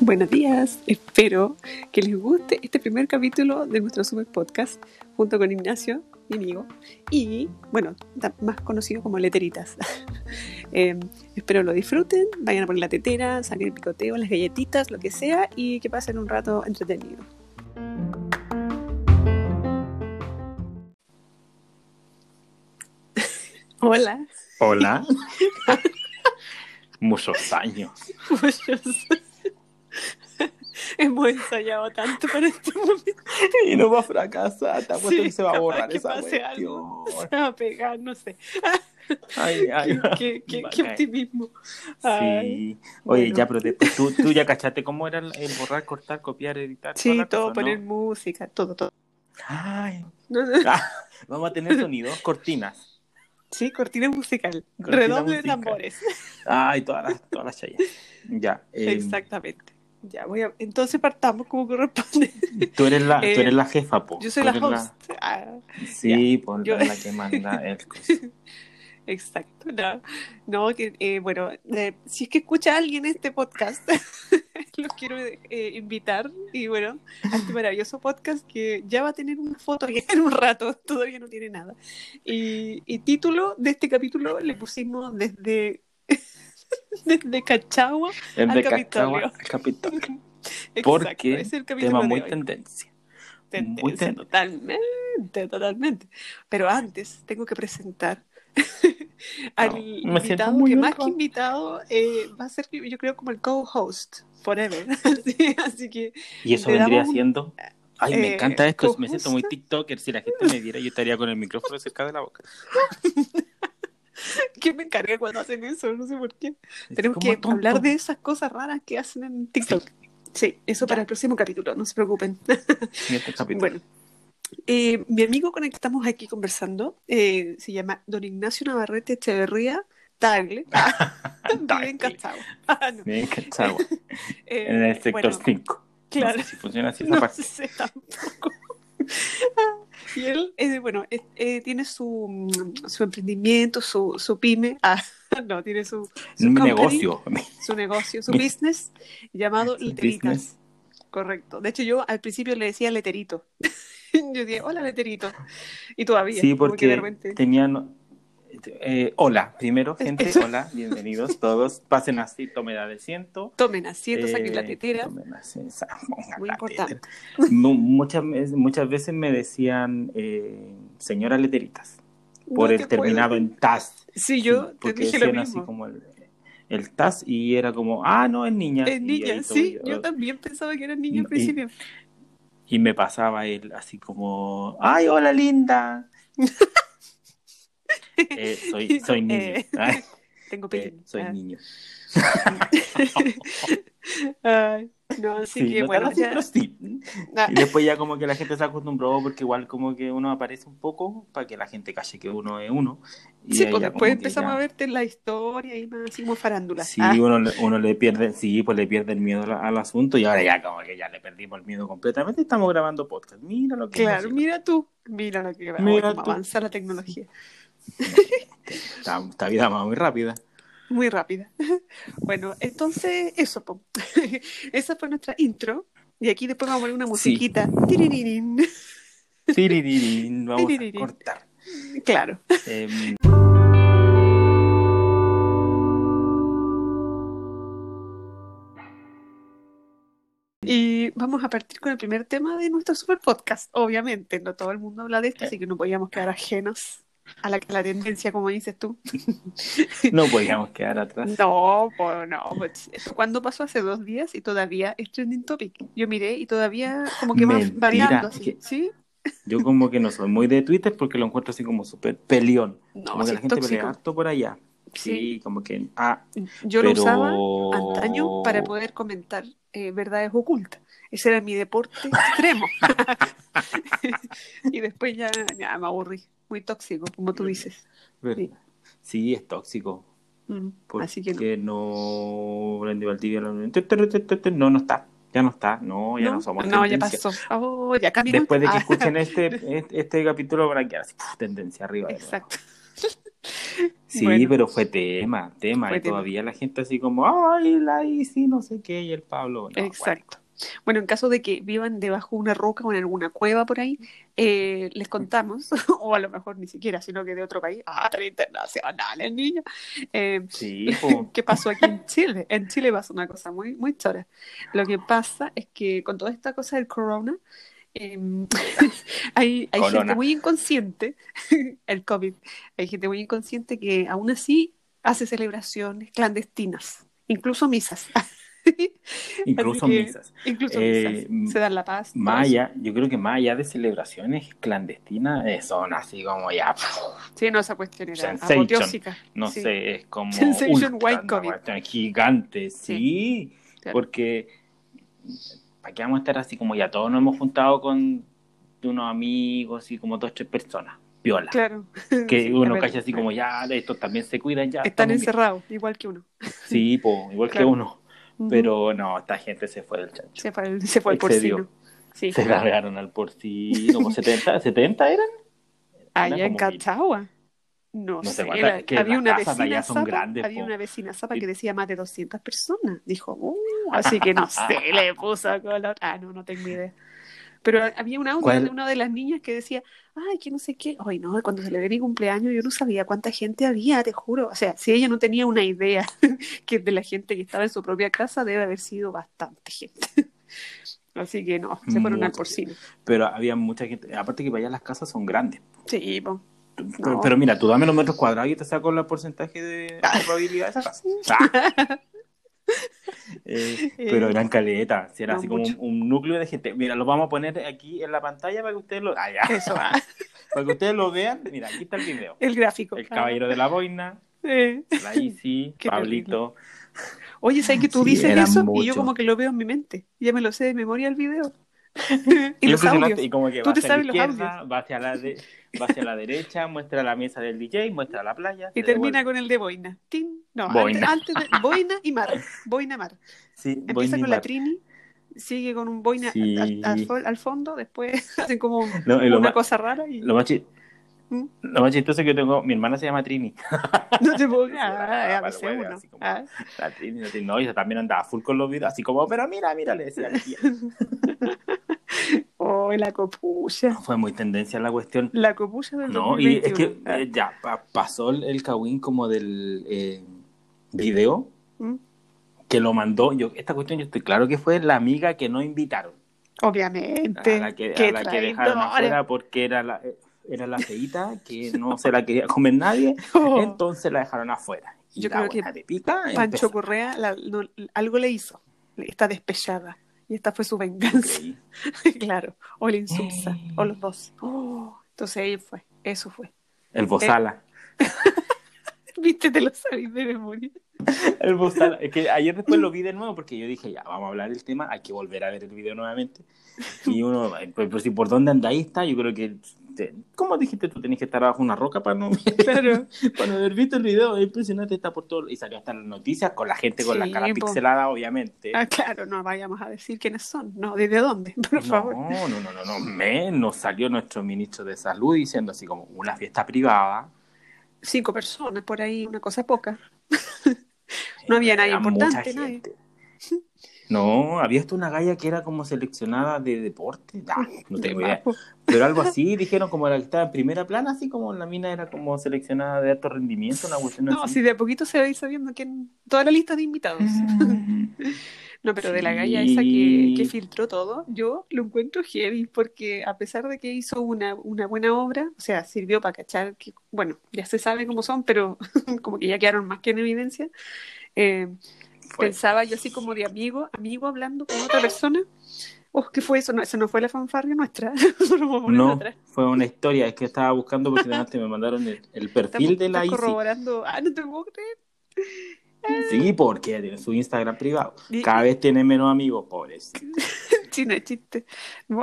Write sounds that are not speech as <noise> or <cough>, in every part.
Buenos días, espero que les guste este primer capítulo de nuestro super podcast junto con Ignacio, mi amigo, y bueno, más conocido como Leteritas. <laughs> eh, espero lo disfruten, vayan a poner la tetera, saquen el picoteo, las galletitas, lo que sea, y que pasen un rato entretenido. Hola. <laughs> Muchos años. Muchos. <laughs> Hemos ensayado tanto para este momento. Y no va a fracasar, te apuesto Sí, que se va a borrar que esa algo. cuestión. Se va a pegar, no sé. <laughs> Ay, ay, qué, qué- qué optimismo. Ay, Sí. Oye, bueno. ya, pero después tú, tú ya cachaste cómo era el, borrar, cortar, copiar, editar. Sí, toda la todo, cosa, ¿no? poner música, todo, todo. Ay, No, no. ah, vamos a tener sonidos, cortinas. Sí, cortina musical. Cortina Redoble de tambores. Ay, todas las, todas las chayas. Ya. eh, Exactamente. Ya, voy a... Entonces partamos como corresponde. Tú eres la, Eh, tú eres la jefa, po. Yo soy la host. Ah, Sí, pues Yo- la que manda el. <laughs> exacto. No, no que, eh, bueno, eh, si es que escucha alguien este podcast, <laughs> los quiero eh, invitar y bueno, a este maravilloso podcast que ya va a tener una foto <laughs> en un rato, todavía no tiene nada. Y, y título de este capítulo le pusimos desde, <laughs> desde Cachagua El Al de Capitolio. Al Capitolio. Exacto, Porque es el capítulo tema de muy tendencia. Tendencia, muy ten- totalmente, totalmente. Pero antes tengo que presentar al No, invitado que más que invitado eh, va a ser, yo creo, como el co-host forever. <laughs> Así, así que Y eso vendría un- siendo. Ay, eh, me encanta esto. Me siento muy TikToker. Si la gente me viera, yo estaría con el micrófono cerca de la boca. <laughs> que me encarga cuando hacen eso, no sé por qué. Tenemos que tonto. hablar de esas cosas raras que hacen en TikTok. Sí, eso para el próximo capítulo, no se preocupen. En este <laughs> capítulo. Bueno, eh, mi amigo con el que estamos aquí conversando eh, se llama Don Ignacio Navarrete Echeverría Tagle. <laughs> Vive en Tagle. Cachagua. Ah, no. Bien, Cachagua. <laughs> Eh, En el sector bueno, 5. claro. No sé si funciona así <laughs> esa No parte. sé tampoco. Y él, eh, bueno, eh, tiene su, mm, su emprendimiento, su, su pyme, ah, no, tiene su, su company, negocio. su negocio, su business llamado Leteritas. business. Correcto. De hecho, yo al principio le decía leterito. <laughs> yo dije, hola leterito. Y todavía. Sí, porque tenían. eh, hola, primero, <laughs> gente. Hola, bienvenidos todos. Pasen así, tomen asiento. Tomen asiento, saquen la Eh, tetera. tomen asiento, <laughs> Muy la importante. tetera. Mu- Muchas, muchas veces me decían eh, señora leteritas por No el te terminado puedo- en TAS. Sí, yo Sí, te dije lo decían así mismo. como el, el TAS y era como, ah, no, es niña. Es niña, sí. yo- Yo también pensaba que era niña al principio. Y me pasaba él así como, ay, hola linda. <laughs> Eh, soy, soy niño. Tengo eh, pelín. soy Ah. niño. <laughs> Ay, no, así Sí, que no bueno, ya. sí. Ah, Y después ya como que la gente se acostumbró porque igual como que uno aparece un poco para que la gente calle que uno es uno. Y sí, pues después empezamos ya- a verte en la historia y más así como farándula. Sí, Ah, uno, uno le pierde, sí, pues le pierde el miedo al, al asunto y ahora ya como que ya le perdimos el miedo completamente estamos grabando podcast. Mira lo que claro, mira tú. Mira lo que Mira cómo tú. avanza la tecnología. <laughs> Esta, esta vida va muy rápida. Muy rápida. <laughs> Bueno, entonces eso, po. <laughs> esa fue nuestra intro. Y aquí después vamos a poner una musiquita. Tiririrín. Tiririrín, vamos a cortar. Claro. Em, Y vamos a partir con el primer tema de nuestro super podcast. Obviamente, no todo el mundo habla de esto, así que no podíamos quedar ajenos a la, a la tendencia, como dices tú. <laughs> no podíamos quedar atrás. No, pues no. Pues, cuando pasó hace dos días y todavía es trending topic. Yo miré y todavía como que va Mentira, variando así. que- ¿Sí? Yo como que no soy muy de Twitter porque lo encuentro así como súper peleón. No, como que la gente pelea tóxico. harto por allá. Sí. Como que... Ah, Yo lo usaba antaño para poder comentar eh, verdades ocultas. Ese era mi deporte extremo. <laughs> y después ya, ya me aburrí. Muy tóxico, como tú dices. Sí, es tóxico. Mm, Porque Así que no. Brandy Valdivia No, no está. Ya no está. No, ya no, somos No, ya pasó. Oh, ya. Después de que escuchen <laughs> este, este, este capítulo van a quedar así, tendencia arriba. Exacto. Sí, Bueno. pero fue tema, tema, Fue y tema. todavía la gente así como, ay, la Isi, no sé qué, y el Pablo. No, Exacto. Bueno, en caso de que vivan debajo de una roca o en alguna cueva por ahí, eh, les contamos, <laughs> o a lo mejor ni siquiera, sino que de otro país, ah, internacionales, niño. Eh. Sí. <laughs> ¿Qué pasó aquí en Chile? En Chile pasa una cosa muy, muy chora. Lo que pasa es que con toda esta cosa del corona, <laughs> eh, hay, gente muy inconsciente, <laughs> el COVID, hay gente muy inconsciente que aún así hace celebraciones clandestinas, incluso misas. <laughs> incluso que- misas. Incluso Eh, misas. Se dan la paz. Más allá, yo creo que más allá de celebraciones clandestinas, eh, son así como ya, Sí, no, esa cuestión era apoteósica. no Sí. sé, es como Sensation ultra, White COVID. gigante, sí, Claro. porque ¿para qué vamos a estar así como ya todos nos hemos juntado con unos amigos y como dos, tres personas? Viola. Claro. <laughs> Que Sí, uno verdad. así como ya, estos también se cuidan ya. Están bien. encerrados, igual que uno. Sí, <laughs> po, igual Claro. que uno. Pero no, esta gente se fue del chancho. Se fue se fue Excedió. porcino. Sí. Se cargaron al porcino, como 70, 70 eran. <laughs> Allá Eran en como mil. Cachagua. No, No sé que había una vecina zapa, grandes, había po. una vecina zapa que decía más de 200 personas. Dijo, "Uh", así que no <laughs> sé, le puso color. Ah, no, no tengo idea. Pero había un audio de una de las niñas que decía, ay, que no sé qué. Ay, no, cuando celebré mi cumpleaños yo no sabía cuánta gente había, te juro. O sea, si ella no tenía una idea <laughs> que de la gente que estaba en su propia casa, debe haber sido bastante gente. <laughs> Así que no, se fueron al Mucho. porcino. Pero había mucha gente. Aparte que para allá las casas son grandes. Sí, po. Pero, No. pero mira, tú dame los metros cuadrados y te saco el porcentaje de probabilidad de esa casa. Ah. Eh, pero eran caletas, era No, así como un, un núcleo de gente. Mira, lo vamos a poner aquí en la pantalla para que ustedes lo, ah. Eso, ah, <laughs> para que ustedes lo vean. Mira, aquí está el video. el gráfico. El ah. caballero de la boina, Eh. la Isi, <laughs> Qué Pablito. Oye, ¿sabes que tú Sí, dices eso? Y yo como que lo veo en mi mente. Ya me lo sé de memoria el video. <laughs> y los audios. Y como que Tú va te hacia la sabes los izquierda, va hacia la, de- va hacia la derecha, muestra la mesa del DJ, muestra la playa. Y termina devuelve. con el de Boina. Tin. No, Boina. Antes, antes de Boina y Mar. Boina Mar. <laughs> Sí, Empieza Boina con la. Trini, sigue con un Boina Sí. al, al fo- al fondo, después <laughs> hacen como No, una más- cosa rara y Lo más, ¿Mm? lo más chistoso que yo tengo, mi hermana se llama Trini. no te puedo Ah, ah, a vale, veces bueno, uno. así como- Ah. La Trini, la Trini, no, y también andaba full con los videos, así como, pero mira, mira, le decía a mi tía. Oh, la copucha. Fue muy tendencia la cuestión. La copucha del No, y es 2021. que eh, ya pa- pasó el, Kawin como del eh, video ¿Mm? que lo mandó. Yo, esta cuestión yo estoy claro que fue la amiga que no invitaron. Obviamente. a la que, a la que dejaron afuera porque era la, eh, era la feita que no se la quería comer nadie, <laughs> Oh. entonces la dejaron afuera. Y Yo creo que de pica Pancho empezó. Correa la- no- algo le hizo. Está despechada. Y esta fue su venganza. <laughs> Claro. O la insulsa. O los dos. Oh, entonces ahí fue. Eso fue. El Bozala. <laughs> Viste, te lo sabes de memoria. <laughs> El Bozala. Es que ayer después lo vi de nuevo porque yo dije, ya, vamos a hablar del tema, hay que volver a ver el video nuevamente. Y uno, eh, pues, pues, si por dónde anda ahí está, yo creo que, te- ¿cómo dijiste tú? Tenés que estar bajo una roca para no, <laughs> Claro. para no haber visto el video. Es impresionante, está por todo. Y salió hasta las noticias con la gente con la cara po. pixelada, obviamente. Ah, claro, no vayamos a decir quiénes son. No, ¿desde dónde? <laughs> Por favor. No, no, no, no, no, nos salió nuestro ministro de salud diciendo así como una fiesta privada. Cinco personas por ahí, una cosa poca. <laughs> No había nadie importante, mucha nadie. gente. No, había hasta una galla que era como seleccionada de deporte. Ah, <laughs> no tengo idea. Pero algo así, dijeron como la que estaba en primera plana, así como la mina era como seleccionada de alto rendimiento, una cuestión No, así. si de a poquito se va a ir sabiendo quién. Toda la lista de invitados. <laughs> No, pero de la Sí. galla esa que, que filtró todo, yo lo encuentro heavy, porque a pesar de que hizo una, una buena obra, o sea, sirvió para cachar que, bueno, ya se sabe cómo son, pero <laughs> como que ya quedaron más que en evidencia. eh, Fue. pensaba yo así como de amigo, amigo hablando con otra persona. Oh, ¿qué fue eso? No, eso no fue la fanfarria nuestra. <laughs> No, fue una historia, es que estaba buscando porque delante me mandaron el, el perfil Estamos- de la ICI. corroborando. Ah, no te puedo creer. Sí, porque tiene su Instagram privado. Cada vez tiene menos amigos, pobres. <laughs> Es chiste.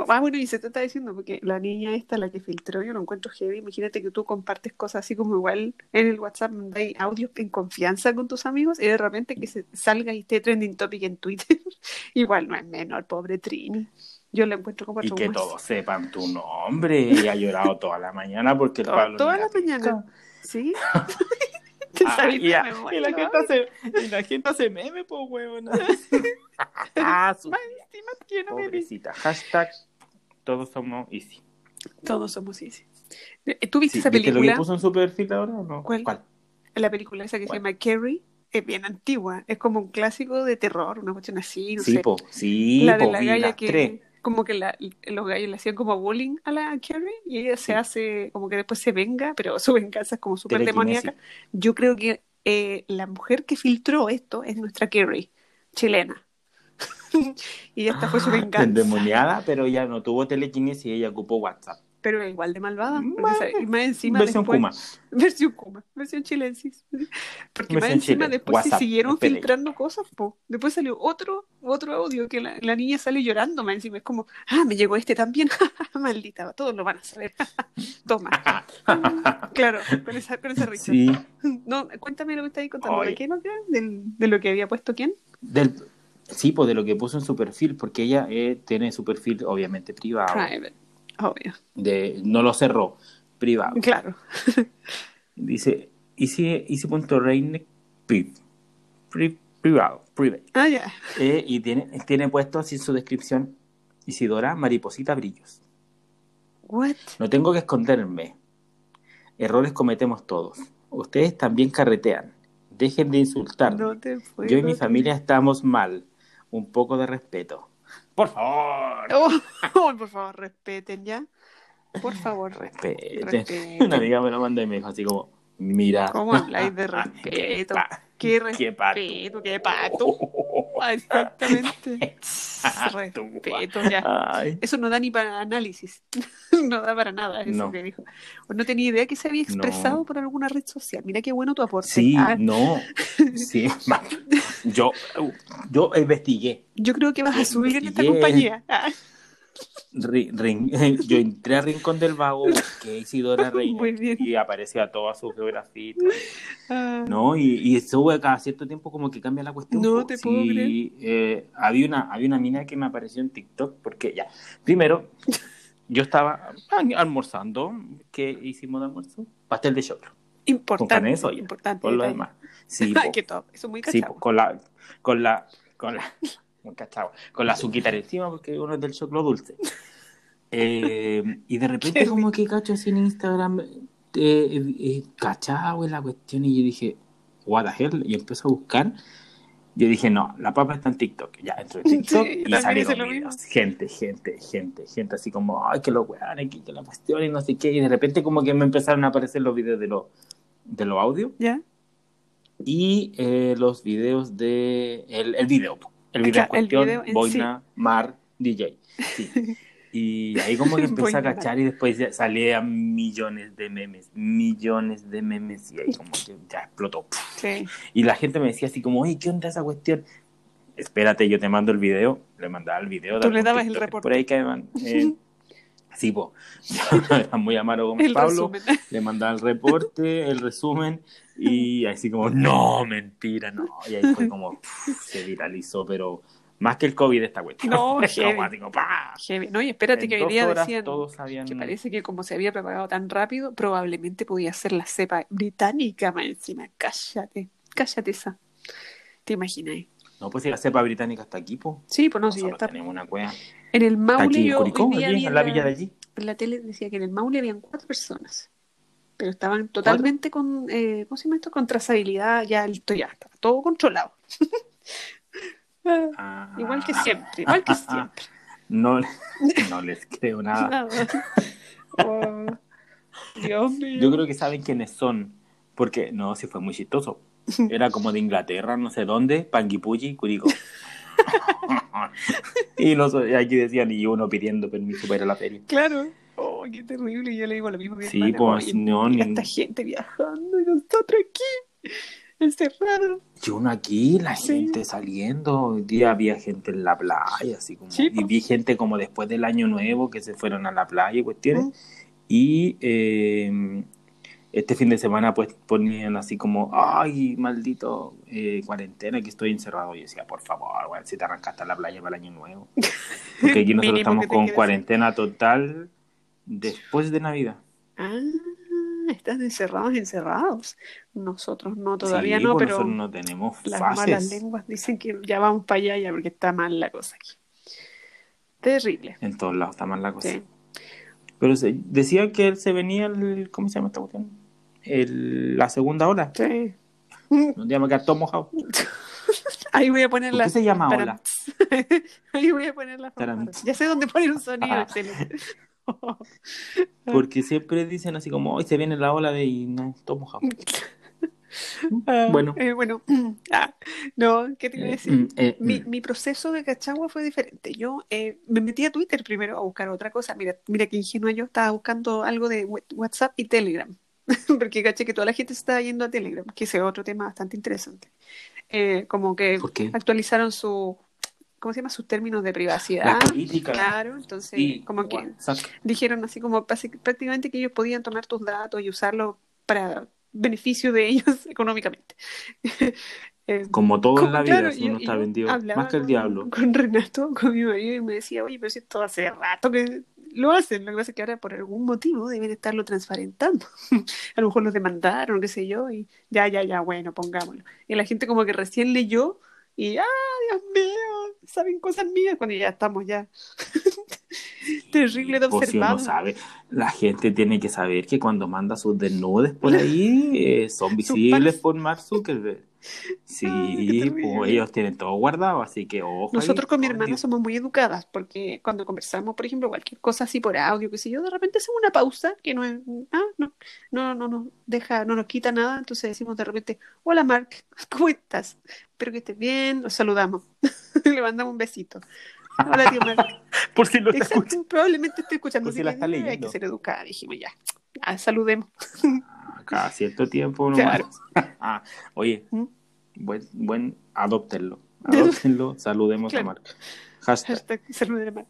Ah, bueno, y se te está diciendo, porque la niña esta, la que filtró, yo lo encuentro heavy. Imagínate que tú compartes cosas así como igual en el WhatsApp, mandáis audios en confianza con tus amigos y de repente que se salga y esté trending topic en Twitter. <laughs> igual no es menor, pobre Trini. Yo lo encuentro como Y que todos sepan tu nombre. Y ha llorado toda la mañana porque el Pablo toda la mañana. ¿Sí? <laughs> Te Ah, sabes y, la gente hace, y la gente hace meme, pues, huevón. <laughs> ah, su- Más encima. Hashtag todos somos easy. Todos somos easy. Eh, ¿Tú viste Sí, esa ¿Viste lo película? que puso en su perfil ahora o no? ¿Cuál? La película esa que ¿Cuál? se llama Carrie. Es bien antigua. Es como un clásico de terror, una cuestión así, no Sí, sé. po, sí, la de po, la galla que tres. Como que la- los gallos le hacían como bullying a la Carrie y ella se hace como que después se venga, pero <laughs> su venganza es como súper demoníaca. Yo creo que eh, la mujer que filtró esto es nuestra Carrie, chilena. <laughs> y esta fue su Ah, <laughs> venganza. Endemoniada, pero ya no tuvo telequinesis y ella ocupó WhatsApp. Pero igual de malvada. Más- y más encima Versión después- Kuma. Versión Kuma, versión chilensis. Porque más Versión encima Chile, después se WhatsApp, siguieron espere. filtrando cosas, po. Después salió otro, otro audio que la, la niña sale llorando más encima. Es como, ah, me llegó este también. <laughs> Maldita, todos lo van a saber. <laughs> Toma. <laughs> claro, con esa, con esa risa. Sí. No, cuéntame lo que estáis contando. ¿De qué no? ¿Del- ¿De lo que había puesto quién? Del, sí, pues de lo que puso en su perfil, porque ella eh, tiene su perfil obviamente privado. Private. Obvio. De, no lo cerró, privado. Claro. <laughs> Dice, easy, easy.reine priv, pri- privado, private. Ah, ya. Eh, y tiene, tiene puesto así en su descripción, Isidora Mariposita Brillos. What? No tengo que esconderme. Errores cometemos todos. Ustedes también carretean. Dejen de insultarme. No Yo y mi familia estamos mal. Un poco de respeto. Por favor. Oh, <laughs> oh, por favor, respeten ya. Por favor. Respeten. Respeten. Una amiga me lo mandó y me dijo así como, mira. ¿Cómo habláis de <laughs> Qué respeto? pa- Qué qué pato. respeto, qué pato. Exactamente. <laughs> Respeto, ya. Ay. Eso no da ni para análisis. <laughs> No da para nada eso No. que dijo. No tenía idea que se había expresado No. por alguna red social. Mira qué bueno tu aporte. Sí, Ah, no. Sí, <laughs> yo, yo investigué. yo creo que vas a subir en esta compañía. Ah, Rin- <laughs> yo entré a Rincón del Vago, busqué Isidora <laughs> Reina y aparecía toda su geografía. ah. No, y, y sube cada cierto tiempo como que cambia la cuestión. No te puedo Sí, eh, había, una, había una mina que me apareció en TikTok porque ya, primero, yo estaba al- almorzando, ¿qué hicimos de almuerzo? Pastel de choclo, Importante. de soya, importante. por lo demás. Sí, <laughs> Ay, po. qué top. Eso es muy Sí, cachado. po, con la, con la, con la, muy cachao, con la azuquita encima porque uno es del choclo dulce. <laughs> Eh, y de repente como que cacho así en Instagram, eh, eh, cachao en la cuestión y yo dije, what the hell, y empiezo a buscar. Yo dije, no, la papa está en TikTok. Ya entro en TikTok Sí, y salieron lo videos. Gente, gente, gente, gente, así como, ay, que los weones, que, que la cuestión y no sé qué. Y de repente como que me empezaron a aparecer los videos de los de los audios ¿Ya? y eh, los videos de el, el video po. <laughs> el video en Claro, el cuestión video en boina mar DJ sí. <laughs> y ahí como que empecé a cachar y después ya salían millones de memes millones de memes y ahí como que ya explotó Sí. y la gente me decía así como oye qué onda esa cuestión espérate yo te mando el video le mandaba el video de Tú le dabas el reporte. por ahí que <laughs> eh, sí po <laughs> era muy amaro como El Pablo resumen. <laughs> le mandaba el reporte, el resumen, y así como, no, mentira, no. Y ahí fue como, pff, se viralizó, pero más que el COVID esta cuestión. No, <laughs> heavy. No, y espérate En que hoy día decían sabían... que parece que como se había propagado tan rápido, probablemente podía ser la cepa británica más encima. Cállate, cállate esa. ¿Te imaginas? No, pues si la cepa británica está aquí, po. Sí, pues no, sí, ya Nosotros está. tenemos una cueva. En el Maule, aquí yo Curicó, hoy día allí, en la villa de allí. en la tele decía que en el Maule habían cuatro personas, pero estaban totalmente con, eh, ¿cómo se llama esto? Con trazabilidad, ya esto ya estaba todo controlado. Ah, <laughs> igual que siempre, igual que siempre. No, no les creo <laughs> nada. Nada. Oh, Dios mío. Yo creo que saben quiénes son, porque no, sí fue muy chistoso. Era como de Inglaterra, no sé dónde, Panguipulli, Curicó. <laughs> y aquí decían, y uno pidiendo permiso para ir a la feria. Claro. Oh, qué terrible. Y yo le digo lo mismo mi Sí, hermana, pues, oye, no, mira ni- esta gente viajando y nosotros aquí, encerrados. Y uno aquí, la Sí. gente saliendo, hoy día había gente en la playa, así como, Sí, y po. vi gente como después del año nuevo que se fueron a la playa y cuestiones, Mm. y eh, este fin de semana pues ponían así como, ay, maldito eh, cuarentena, que estoy encerrado, y yo decía, por favor, weón, si te arrancaste a la playa para el año nuevo, porque aquí <laughs> nosotros estamos con cuarentena total después de Navidad. Ah, están encerrados, encerrados. Nosotros no, todavía Sí, no, pues pero nosotros no tenemos las malas fases. lenguas dicen que ya vamos para allá ya porque está mal la cosa aquí. Terrible. En todos lados está mal la cosa. Sí. Pero se, decía que él se venía, el, ¿cómo se llama esta cuestión? El, la segunda ola. Sí. Un día me todo mojado. <laughs> Ahí voy a poner ¿Por la. qué se llama ola? <laughs> Ahí voy a poner la. Ya sé dónde poner un sonido Ah. <laughs> Porque siempre dicen así como, hoy se viene la ola de... Y no, todo mojado. Ah, Bueno. eh, bueno. <clears throat> Ah, no, ¿qué te iba a Eh, decir? mm, eh, Mi, mm. mi proceso de cachagua fue diferente. Yo eh, me metí a Twitter primero a buscar otra cosa. Mira, mira que ingenua yo estaba buscando algo de Wh- WhatsApp y Telegram. <laughs> Porque caché que toda la gente se estaba yendo a Telegram, que ese es otro tema bastante interesante. Eh, como que actualizaron su, ¿cómo se llama? Sus términos de privacidad. Claro, entonces y como que WhatsApp. dijeron así como prácticamente que ellos podían tomar tus datos y usarlos para beneficio de ellos <laughs> económicamente. <laughs> Eh, Como todo en como- la vida, claro, si uno y está vendido más que el diablo. Con Renato, con mi marido, y me decía, oye, pero si esto hace rato que lo hacen. Lo que pasa es que ahora por algún motivo deben estarlo transparentando. <laughs> A lo mejor los demandaron, qué sé yo, y ya, ya, ya, bueno, pongámoslo. Y la gente como que recién leyó y, ¡ah, Dios mío! Saben cosas mías cuando ya estamos ya. <laughs> Terrible de Por si uno observado. sabe, la gente tiene que saber que cuando manda sus desnudes por ahí eh, son visibles por Mark Zuckerberg. <laughs> Sí, Ay, terrible. pues ellos tienen todo guardado, así que ojo. ahí. Nosotros con mi hermana Dios. somos muy educadas porque cuando conversamos, por ejemplo, cualquier cosa así por audio, qué sé yo, de repente hacemos una pausa que no ah, no, no, no nos deja, no nos quita nada, entonces decimos de repente, hola Mark, <laughs> ¿cómo estás? Espero que estés bien, los saludamos, <laughs> le mandamos un besito. Hola tío Mark. Por si lo Exacto, probablemente estoy escuchando, Por si la que, está eh, hay que leyendo. ser educada, dijimos ya, ah, saludemos. Cada cierto tiempo nomás. Claro. <laughs> Ah, Oye, ¿Mm? buen, buen, adóptenlo. <laughs> Adóptenlo, saludemos Claro. a Mark. Hashtag. Hashtag saluden a Mark.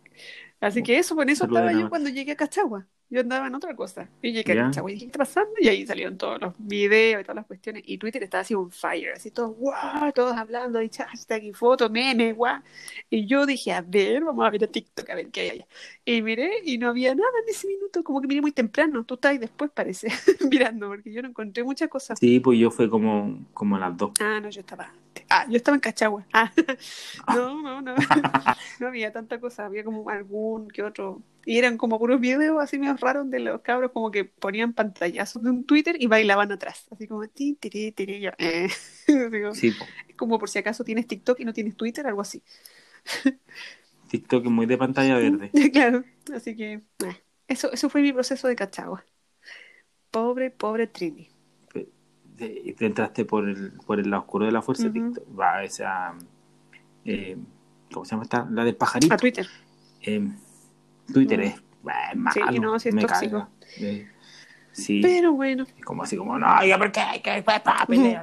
Así que eso, con eso Saluden estaba yo cuando llegué a Cachagua. Yo andaba en otra cosa. Y llegué y dije, ¿qué está pasando? Y ahí salieron todos los videos y todas las cuestiones. Y Twitter estaba así un fire, así todos, guau, todos hablando, y hashtag y fotos, memes, guau. Y yo dije, a ver, vamos a ver a TikTok, a ver qué hay allá. Y miré y no había nada en ese minuto, como que miré muy temprano. Tú estás ahí después, parece, <laughs> mirando, porque yo no encontré muchas cosas. Sí, pues yo fue como, como a las dos. Ah, no, yo estaba. Ah, yo estaba en Cachagua. Ah, <laughs> no, no, no. <laughs> No había tanta cosa, había como algún que otro. Y eran como puros videos así medio raros de los cabros, como que ponían pantallazos de un Twitter y bailaban atrás. Así como, ti, tiri, tiri, yo, eh. <laughs> Digo, Sí, pues. como por si acaso tienes TikTok y no tienes Twitter, algo así. TikTok es muy de pantalla verde. claro, así que eh, eso, eso fue mi proceso de Cachagua. Pobre, pobre Trini. Te, te entraste por el, por el lado oscuro de la fuerza de Ujú. TikTok. Va, esa. eh, ¿Cómo se llama esta? La del pajarito. A Twitter. Eh, Twitter es, es malo. no, sí es me tóxico. Eh, sí. Pero bueno, Es como así como, no, ya, ¿por qué? ¿Qué?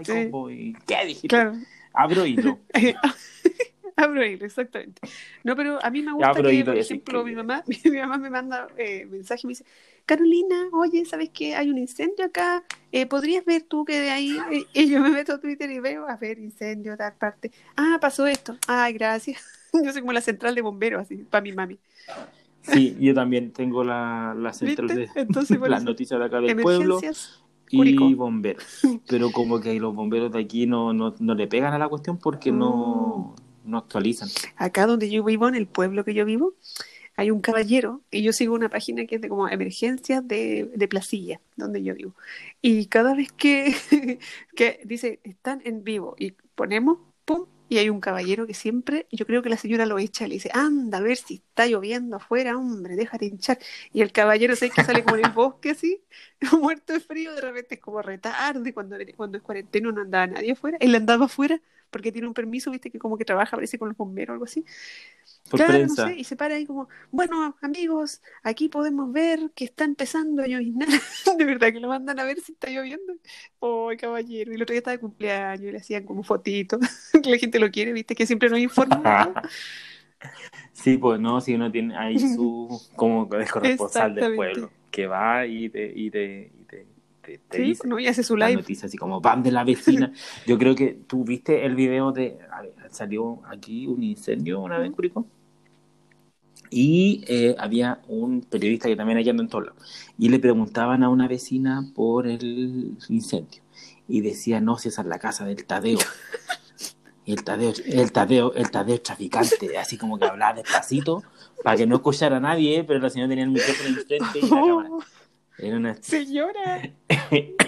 Sí. y- ¿Qué dijiste? claro. Abro hilo. <laughs> <laughs> Abro hilo, exactamente. No, pero a mí me gusta que, por ejemplo, mi mamá, <laughs> mi, mamá me manda eh, mensaje y me dice, Carolina, oye, ¿sabes qué? Hay un incendio acá, eh, ¿podrías ver tú que de ahí? Eh, <laughs> Y yo me meto a Twitter y veo, a ver, incendio, tal parte. Ah, pasó esto. Ay, gracias. Yo soy como la central de bomberos, así, para mi mami. Sí, yo también tengo la, la central ¿Viste? de Entonces, las noticias de acá del pueblo y bomberos. Pero como que los bomberos de aquí no, no, no le pegan a la cuestión porque no. No actualizan. acá donde yo vivo, en el pueblo que yo vivo, hay un caballero y yo sigo una página que es de como emergencias de, de Placilla, donde yo vivo. Y cada vez que, <laughs> que dice, están en vivo y ponemos, pum, y hay un caballero que siempre, yo creo que la señora lo echa, le dice, anda a ver si está lloviendo afuera, hombre, déjate hinchar. Y el caballero sé que sale como en el bosque así, <laughs> muerto de frío, de repente es como retarde, cuando, cuando es cuarentena no andaba nadie afuera, él andaba afuera porque tiene un permiso, viste, que como que trabaja, parece con los bomberos o algo así. Por Claro, prensa. no sé, y se para ahí como, bueno, amigos, aquí podemos ver que está empezando a lloviznar. <laughs> De verdad que lo mandan a ver si está lloviendo. ¡Oh, caballero! Y el otro día estaba de cumpleaños y le hacían como fotitos. <laughs> que la gente lo quiere, viste, que siempre nos informan. ¿no? <laughs> Sí, pues no, si uno tiene ahí su como el corresponsal del pueblo que va y te, y te, te, te- Sí, dice ¿no? Y hace su live. noticias así como van de la vecina. <laughs> Yo creo que tú viste el video de a ver, salió aquí un incendio una vez Curicó. Y eh, había un periodista que también allá anda en todos lados. Y le preguntaban a una vecina por el incendio. Y decía, no, si esa es la casa del Tadeo. <laughs> El Tadeo, el Tadeo, el Tadeo traficante, así como que hablaba despacito para que no escuchara a nadie, pero la señora tenía el micrófono enfrente y la <laughs> cámara. Era una... Señora,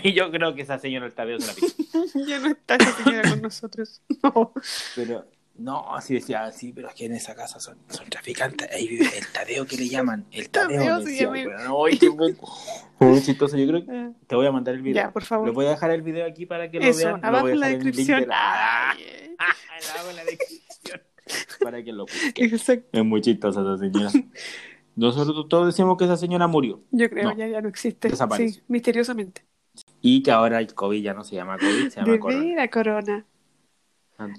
y <laughs> yo creo que esa señora el Tadeo es una pica. <laughs> ya no está esa señora con nosotros. <laughs> No. Pero, no, así decía, sí, pero es que en esa casa son, son traficantes. Ahí vive el Tadeo que le llaman. El Tadeo. Tadeo decía, weón. Ay, qué. Muy chistoso. Yo creo que Ah, te voy a mandar el video. Ya, por favor. Les voy a dejar el video aquí para que lo Eso, vean. Lo abajo en la descripción. la- eh. Abajo en la descripción. Para que lo busquen. Exacto. Es muy chistosa esa señora. Nosotros todos decimos que esa señora murió. Yo creo No. ya, ya no existe. Sí, misteriosamente. Y que ahora el COVID ya no se llama COVID, se llama De corona. veras, corona.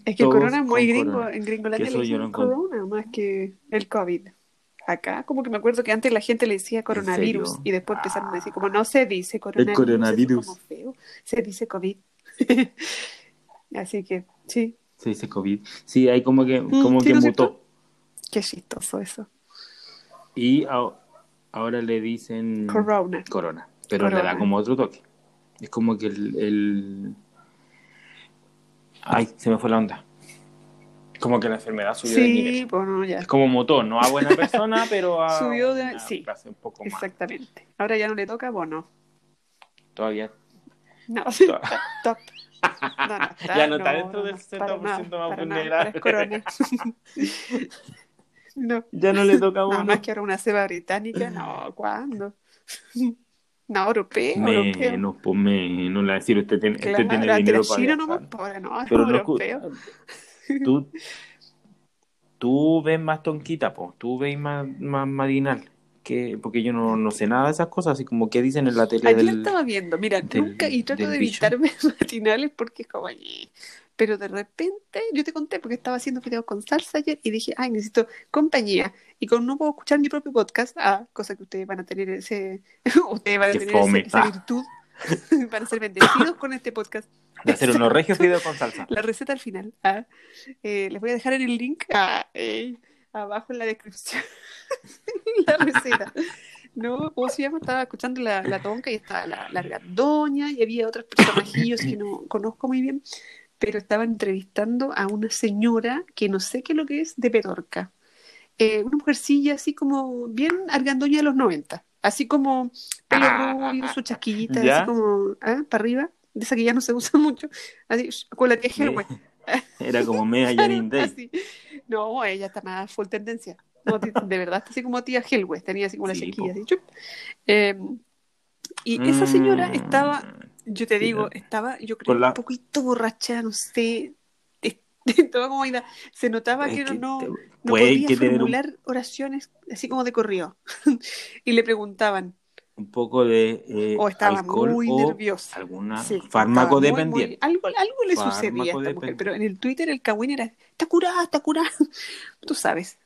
Es que corona es muy gringo. corona. En Gringolandia le dicen no corona más que el COVID. Acá, como que me acuerdo que antes la gente le decía coronavirus y después empezaron a decir, como no se dice coronavirus. coronavirus. eso es como feo. Se dice COVID. <laughs> Así que, sí, Se dice COVID. Sí, hay como que, como sí, que ¿no es mutó. cierto? qué chistoso eso. Y a- ahora le dicen Corona. corona, pero le da como otro toque. Es como que el, el- Ay, se me fue la onda. Como que la enfermedad subió de Sí, nivel. bueno, ya. Es como mutó, no a buena persona, <laughs> pero a Subió de- una sí. clase un poco más. Exactamente. Ahora ya no le toca, bueno. Todavía. No, <laughs> <laughs> to- top. No, no está, Ya no está dentro del para 60% nada, más para nada, vulnerable. para corona. No, Ya no le toca a nada uno. más que ahora una ceba británica, no, ¿cuándo? <laughs> No, europeo. Menos, pues menos. Le decir, usted tiene, usted Claro, tiene antes dinero era para chino viajar. nomás, pobre, no, Pero no, europeo. <laughs> tú, tú ves más tonquita, po. tú ves más, más marinal. Que, porque yo no, no sé nada de esas cosas, así como que dicen en la tele Ayer del... estaba viendo, mira, del- nunca, y trato de bicho. evitarme <laughs> matinales porque es como. Pero de repente yo te conté porque estaba haciendo videos con salsa ayer y dije, ay, necesito compañía. Y como no puedo escuchar mi propio podcast, ah, cosa que ustedes van a tener ese, <laughs> ustedes van a tener ese- esa virtud, <laughs> van a ser bendecidos con este podcast. De hacer unos regios videos con salsa. La receta al final. ah. Eh, les voy a dejar en el link ah, eh, abajo en la descripción. <laughs> la receta. No, ¿cómo se llama? Estaba escuchando la, la tonca y estaba la, la doña y había otros personajillos que no conozco muy bien, pero estaban entrevistando a una señora que no sé qué es lo que es de Petorca. Eh, una mujercilla así como bien argandoña de los 90, así como pelo Ah, rubio, su chasquillita, ¿ya? así como ah, para arriba, de esa que ya no se usa <laughs> mucho, así, con la tía Helwe. <laughs> Era como media <laughs> Janine Day. No, ella está más full tendencia. No, de verdad, está así como tía Helwe, tenía así como la Sí, chasquilla, así, chup. Eh, y esa señora Mm, estaba, yo te Sí, digo, estaba, yo creo, la- un poquito borracha, no sé, <laughs> estaba como ida, se notaba Es que, que no, te- no podía que un, formular oraciones así como de corrido. <laughs> y le preguntaban, un poco de eh, o estaba alcohol muy o nerviosa. alguna Sí, fármaco dependiente. muy- algo, algo le sucedía a esta mujer, pero en el Twitter el cagüín era, está curada, está curada. <laughs> Tú sabes,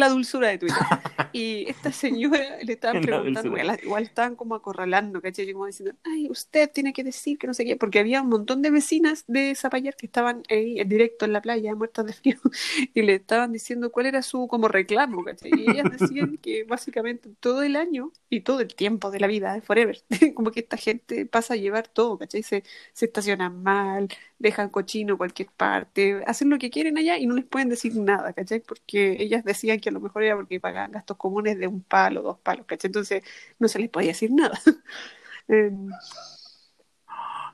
la dulzura de Twitter. <laughs> Y esta señora le estaban <laughs> preguntando, igual, igual estaban como acorralando, ¿cachai? Y como diciendo, ay, usted tiene que decir que no sé qué, porque había un montón de vecinas de Zapallar que estaban ahí en directo en la playa, muertas de frío, <laughs> y le estaban diciendo cuál era su como reclamo, ¿cachai? Y ellas decían que básicamente todo el año y todo el tiempo de la vida, de forever, como que esta gente pasa a llevar todo, ¿cachai? Se, se estacionan mal, dejan cochino cualquier parte, hacen lo que quieren allá y no les pueden decir nada, ¿cachai? Porque ellas decían que a lo mejor era porque pagaban gastos comunes de un palo, dos palos, ¿cachai? Entonces no se les podía decir nada. <laughs> Em,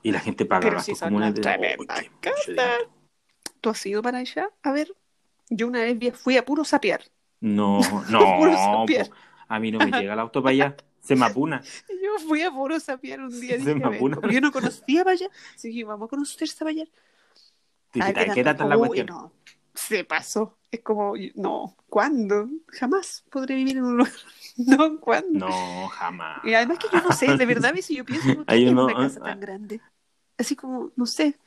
Y la gente paga gastos sí comunes de... dinero. ¿Tú has ido para allá? A ver, yo una vez fui a puro sapear. No, <laughs> Puro no, sapear. po. a mí no me llega el auto para allá. Se me apuna. <laughs> Yo fui a puro sapear un día, Se dije, me yo no conocía para allá, así que vamos a conocer Zapallar. ¿Qué, tal la cuestión? no, se pasó. Es como, no, ¿cuándo? Jamás podré vivir en un lugar. <laughs> No, ¿cuándo? No, jamás. Y además que yo no sé, de verdad, si yo pienso, ¿por qué Hay uno- una casa ah, tan grande? Así como, no sé.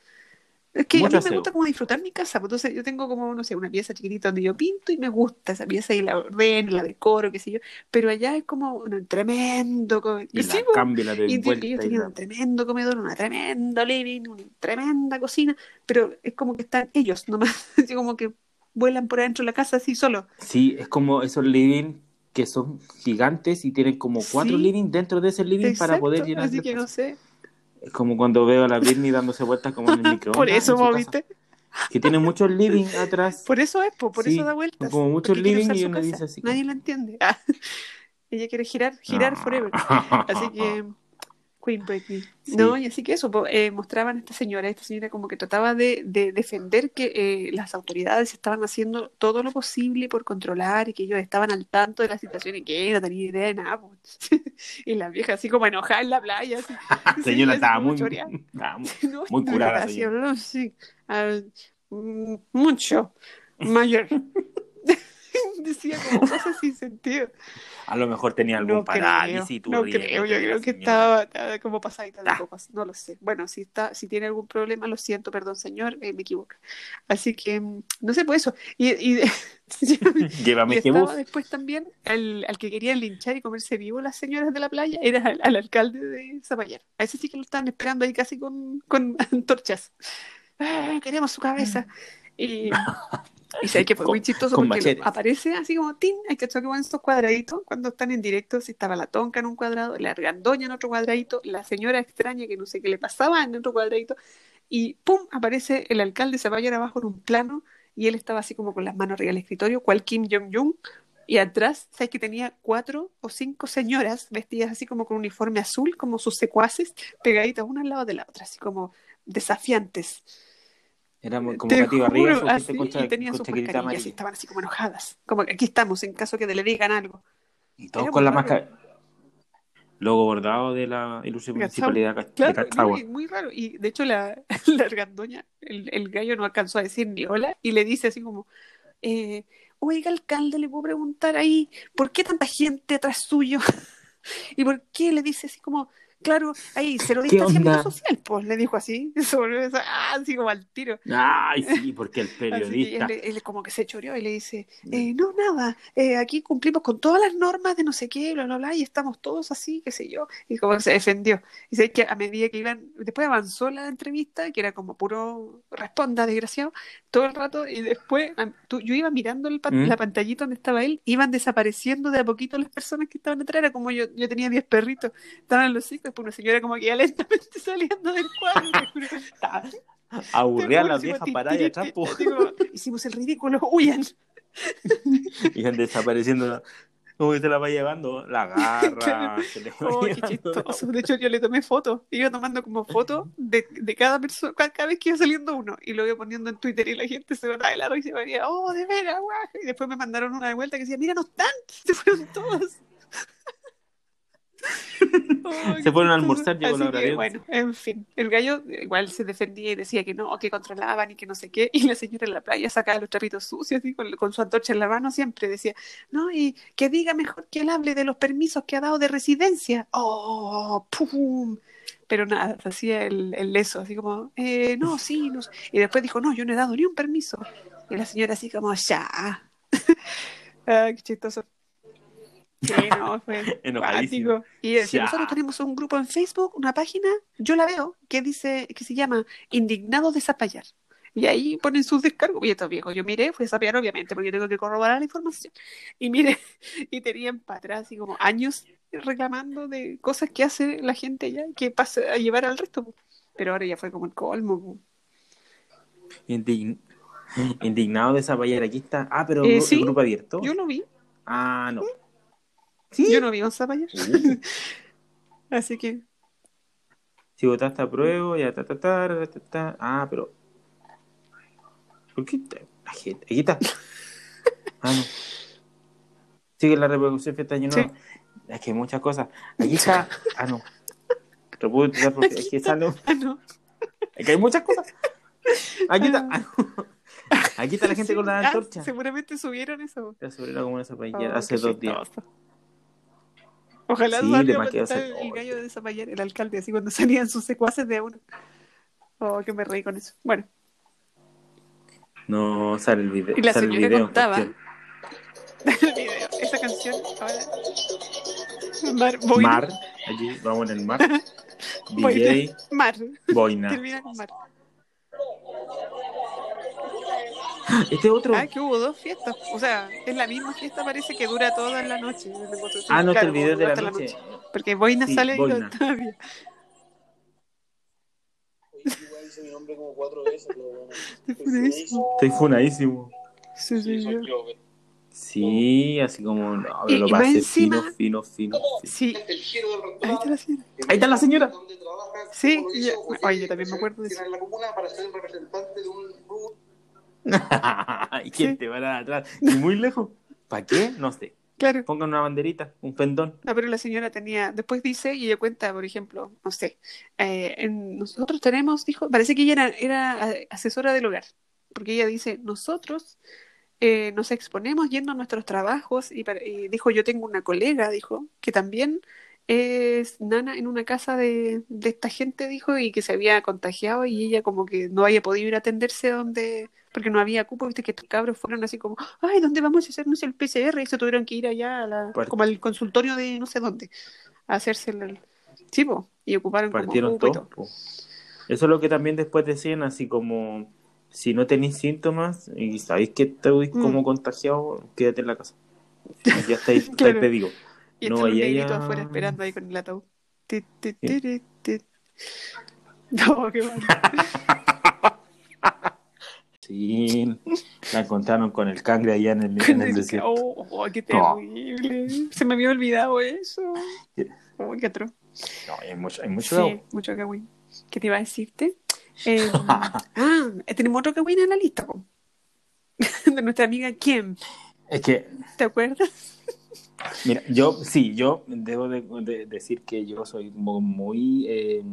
Es que a mí me gusta como disfrutar mi casa, pues entonces yo tengo como, no sé, una pieza chiquitita donde yo pinto y me gusta esa pieza y la ordeno, la decoro, qué sé yo, pero allá es como un tremendo, co- Y y sí, la pues, y y tenían la- un tremendo comedor, una tremenda living, una tremenda cocina, pero es como que están ellos nomás, <laughs> así como que vuelan por adentro de la casa así solo. Sí, es como esos living que son gigantes y tienen como cuatro Sí. living dentro de ese living para poder llenar Así que no sé. Es como cuando veo a la Britney dándose vueltas como en el <laughs> microondas. Por eso, vos. Que tiene muchos living <laughs> atrás. Por eso es, po, por Sí, eso da vueltas. como muchos living y uno casa. dice así Nadie lo entiende. Ah, <laughs> Ella quiere girar, girar forever. Así que Queen Britney. Sí. No, y así que eso, eh, mostraban a esta señora, esta señora como que trataba de, de defender que eh, las autoridades estaban haciendo todo lo posible por controlar y que ellos estaban al tanto de la situación y que no tenía idea de nada. <laughs> y la vieja así como enojada en la playa. Así, <laughs> señora así estaba muy, choreada. estaba muy- <laughs> No, Muy no, curada, gracias, señora. ¿no? Sí. Mucho mayor. <laughs> Decía como cosas sin sentido. A lo mejor tenía algún No parálisis. no ríete creo, yo creo que estaba, estaba como pasadita de Ah. copas, no lo sé. Bueno, si está, si tiene algún problema, lo siento, perdón, señor, eh, me equivoco. Así que, mm, no sé, pues eso. Y, y, <laughs> <laughs> y Llévame que estaba después también al, al que querían linchar y comerse vivo las señoras de la playa, era al, al alcalde de Zapallar. A ese sí que lo estaban esperando ahí casi con, con antorchas. Ah, queremos su cabeza. Y, y sé <laughs> que fue muy Con- chistoso porque machetes. aparece así como tin, hay que echar como en estos cuadraditos cuando están en directo, si estaba la tonca en un cuadrado, la argandoña en otro cuadradito, la señora extraña que no sé qué le pasaba en otro cuadradito, y pum, aparece el alcalde Zapallar abajo en un plano y él estaba así como con las manos arriba del escritorio, cual Kim Jong-un, y atrás, ¿sabes que tenía cuatro o cinco señoras vestidas así como con uniforme azul, como sus secuaces, pegaditas una al lado de la otra, así como desafiantes. Era muy- como Te juro, su así, gente con, cha- y tenían sus mascarillas y estaban así como enojadas. Como que aquí estamos en caso que le digan algo. Y todos con muy la máscara. Logo bordado de la Cachao. municipalidad de Claro, Cachagua. no, y muy raro. Y de hecho la, <laughs> la argandoña, el, el gallo no alcanzó a decir ni hola y le dice así como, eh, oiga alcalde, le puedo preguntar ahí, ¿por qué tanta gente atrás suyo? <laughs> ¿Y por qué le dice así como, claro, ahí, ¿Qué distanciamiento onda? social? Pues le dijo así, <laughs> sobre ah, así como al tiro. Ay, sí, <laughs> porque el Así periodista. él, él como que se choreó y le dice, eh, no, nada, eh, aquí cumplimos con todas las normas de no sé qué, bla, bla, bla, y estamos todos así, qué sé yo, y como que se defendió. Y sé que a medida que iban, después avanzó la entrevista, que era como puro responda, desgraciado, todo el rato, y después tú- yo iba mirando el pan- ¿Mm? la pantallita donde estaba él, iban desapareciendo de a poquito las personas que estaban atrás, era como yo, yo tenía 10 perritos, estaban los hijos, después una señora como que iba lentamente <laughs> saliendo del cuadro, <laughs> Aburría a la Hicimos vieja parada y tin, atrás, po. digo, hicimos el ridículo, <laughs> huyan. Y han desapareciendo. Como que se la va llevando la garra. se le va Oh, qué chistoso. De hecho, yo le tomé fotos. Iba tomando como fotos de, de cada persona, cada, vez que iba saliendo uno. Y lo iba poniendo en Twitter y la gente se botaba de la y me decía, oh, de veras, guau. Y después me mandaron una de vuelta que decía, mira, no están, se fueron todos. Oh, Se fueron a almorzar, llegó la hora que, de Bueno, en fin, el gallo igual se defendía y decía que no, que controlaban y que no sé qué. Y la señora en la playa sacaba los trapitos sucios así, con, con su antorcha en la mano siempre decía, no, y que diga mejor que él hable de los permisos que ha dado de residencia. ¡Oh! ¡Pum! Pero nada, hacía el, el leso, así como, eh, no, sí, no. Y después dijo, no, yo no he dado ni un permiso. Y la señora así como, ya. <laughs> ah, qué chistoso. Sí, <laughs> no, fue Enojadísimo. Y si Ya. nosotros tenemos un grupo en Facebook, una página, yo la veo, que dice, que se llama Indignados de Zapallar. Y ahí ponen sus descargos. Y estos viejos, yo miré, fui a zapear obviamente, porque yo tengo que corroborar la información. Y mire, <laughs> y tenían para atrás, así como años reclamando de cosas que hace la gente allá, que pasa a llevar al resto. Pero ahora ya fue como el colmo. Indign- Indignado de payera. Aquí está. Ah, pero Eh, el sí. grupo abierto. Yo lo vi, Ah, no. ¿Sí? yo no vi un Zapallar. <laughs> Así que, si votaste a prueba, ya ta, ta, ta, ta, ta, ta. Ah, pero. ¿Por qué la gente? Aquí está. <laughs> Ah, no. Sigue la reproducción fiesta de año nuevo. Es que hay muchas cosas. Aquí está. Ah, no. Lo puedo utilizar porque Aquí es que está. sale. ah, no. Es que hay muchas cosas. Aquí está. Ah, no. Aquí está la gente Sí, con la ah, antorcha. seguramente subieron eso. La sobrina como esa payera Oh, hace dos días. Ojalá Sí, salga cuando está el, el gallo de Zapallar, el alcalde, así cuando <laughs> salían sus secuaces de uno. Oh, que me reí con eso. Bueno, No sale el video. Y la el señora video contaba. <laughs> el video, esa canción ahora. Mar, Boina. Mar. Allí vamos en el mar. <laughs> Boina. DJ Mar. Boina. Termina con Mar. Este otro. Ah, que hubo dos fiestas. O sea, es la misma fiesta, parece que dura toda la noche. Ah, no, Claro, te olvidé de la hasta noche. Porque Boina Sí, sale Boina. y todavía. Oye, igual hice mi nombre como cuatro veces, pero bueno. Estoy funadísimo. Estoy funadísimo. Sí, sí, Sí, yo. Sí, así como. No, Y- lo y hacer encima- fino, fino, fino. Sí, El giro del ahí está la señora. Ahí está la señora. Sí, oye, yo también me acuerdo de eso. en la comuna para ser representante de un grupo. ¿Y quién Sí. te va a dar atrás? Y muy lejos. ¿Para qué? No sé. Claro. Pongan una banderita, un pendón. No, pero la señora tenía, después dice, y ella cuenta, por ejemplo, no sé, eh, en- nosotros tenemos, dijo, parece que ella era, era asesora del hogar, porque ella dice, nosotros eh, nos exponemos yendo a nuestros trabajos, y, para- y dijo, yo tengo una colega, dijo, que también es nana en una casa de, de esta gente, dijo, y que se había contagiado y ella como que no había podido ir a atenderse donde, porque no había cupo, viste que estos cabros fueron así como, ay, ¿dónde vamos a hacernos el PCR? Y se tuvieron que ir allá a la, como al consultorio de no sé dónde, a hacerse el, sí, po, y ocuparon Partieron todo. Eso es lo que también después decían, así como si no tenéis síntomas y sabéis que estáis Mm. como contagiado, quédate en la casa. <laughs> Ya estáis, estáis Claro. pedido. Y No, negritos ella- afuera esperando ahí con el ataúd. Ti. <laughs> No, qué mal. Sí, la encontraron con el cangre allá en el, en el desierto. Oh, oh, qué terrible. Se me había olvidado eso. Oh, qué atroz. No, hay mucho, hay mucho Sí, mucho cagüín. ¿Qué te iba a decirte? Eh, <laughs> ah, tenemos otro cagüín en la lista. <laughs> De nuestra amiga Kim. Es que, ¿Te acuerdas? Mira, yo, sí, yo debo de, de- decir que yo soy muy, eh,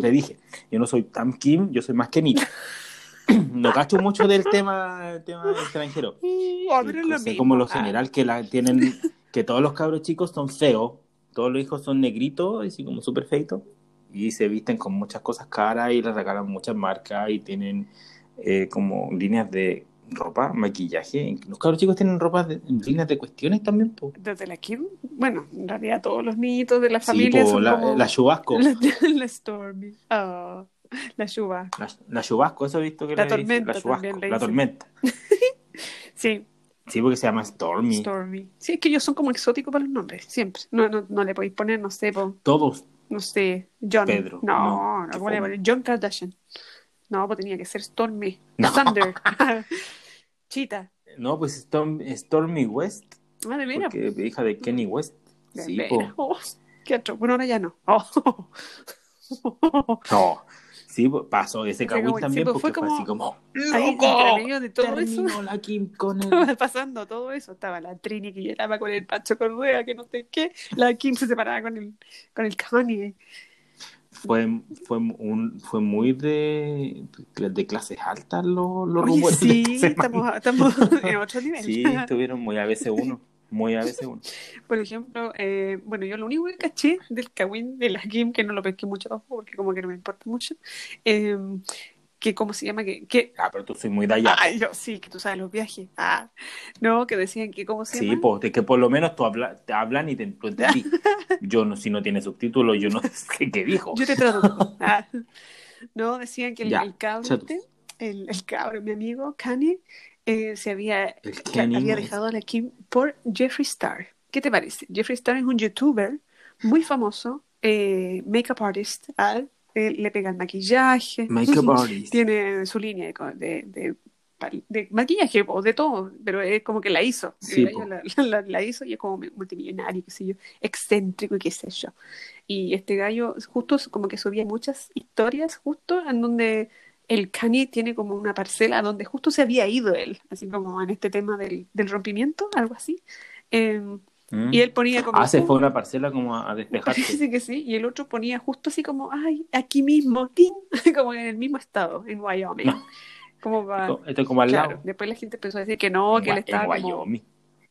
te dije, yo no soy tan Kim, yo soy más Kenita. <coughs> No cacho mucho del tema, tema extranjero. Es lo sé como lo general que la tienen, que todos los cabros chicos son feos, todos los hijos son negritos, así como súper feitos, y se visten con muchas cosas caras y les regalan muchas marcas y tienen eh, como líneas de ropa, maquillaje. Los cabros chicos tienen ropa de, líneas de cuestiones también, po. Desde la Kim, bueno, en realidad todos los niños de la Sí, familia po, son la, como... la chubasco. La, <laughs> la Stormy. Ah, la Chuba. La, la chubasco, eso he visto que La le tormenta la chubasco, también le la dicen. tormenta. <laughs> Sí, Sí, porque se llama Stormy. Stormy. Sí, es que ellos son como exóticos para los nombres, siempre. No, no, no le podéis poner, no sé, po, Todos. no sé, John. Pedro. No, No, no, qué ¿cómo le ponen? John Kardashian. No, pues tenía que ser Stormy. No. Thunder. <laughs> Chita. No, pues Storm- Stormy West, Ah, de veras. porque hija de Kenny West. De Sí. Oh, qué atro. Bueno, ahora ya no. Oh. <laughs> No, sí, pasó ese cagüín también sí, pues, porque fue fue, como- así como ¡Loco! de todo eso. Terminó la Kim con <laughs> Estaba el... pasando todo eso. Estaba la Trini que lloraba con el Pancho Correa, que no sé qué. La Kim se separaba con el, con el Kanye. Fue, fue, un, fue muy de, de clases altas los, los Oye, rumores. sí, estamos, estamos <laughs> en otro nivel. Sí, estuvieron muy ABC1, muy ABC1. Por ejemplo, eh, bueno, yo lo único que caché del Kawin de la Kim, que no lo pesqué mucho tampoco, porque como que no me importa mucho, eh, que cómo se llama, que, que Ah, pero tú soy muy de allá. Ay, yo sí, que tú sabes los viajes. Ah, no, que decían que cómo se Sí, llama. pues de que por lo menos tú habla, te hablan y te tú entendí. <laughs> Yo no, si no tiene subtítulos, yo no sé qué dijo. Yo te traduzco. <laughs> Ah. No, decían que el, Ya, el cabro, este, el, el cabro, mi amigo Kanye, eh, se había, Kanye había dejado a la Kim por Jeffree Star. ¿Qué te parece? Jeffree Star es un youtuber muy famoso, eh, makeup artist, ah, eh, le pega el maquillaje, Makeup <laughs> artist. tiene su línea de, de, maquillaje o de todo, pero es como que la hizo. Sí, la, la- la hizo y es como multimillonario, qué sé yo, excéntrico y qué sé yo. Y este gallo justo como que subía muchas historias justo en donde el Kanye tiene como una parcela donde justo se había ido él, así como en este tema del, del rompimiento, algo así. Eh, ¿Mm? y él ponía como... Ah, se "Uh, fue a una parcela como a, <laughs> despejarse. Parece que sí, y el otro ponía justo así como, ay, aquí mismo, ¡tin! <laughs> como en el mismo estado, en Wyoming. No. Como va, Esto, esto es como al claro, lado. después la gente empezó a decir que no, que él En estaba como Wyoming.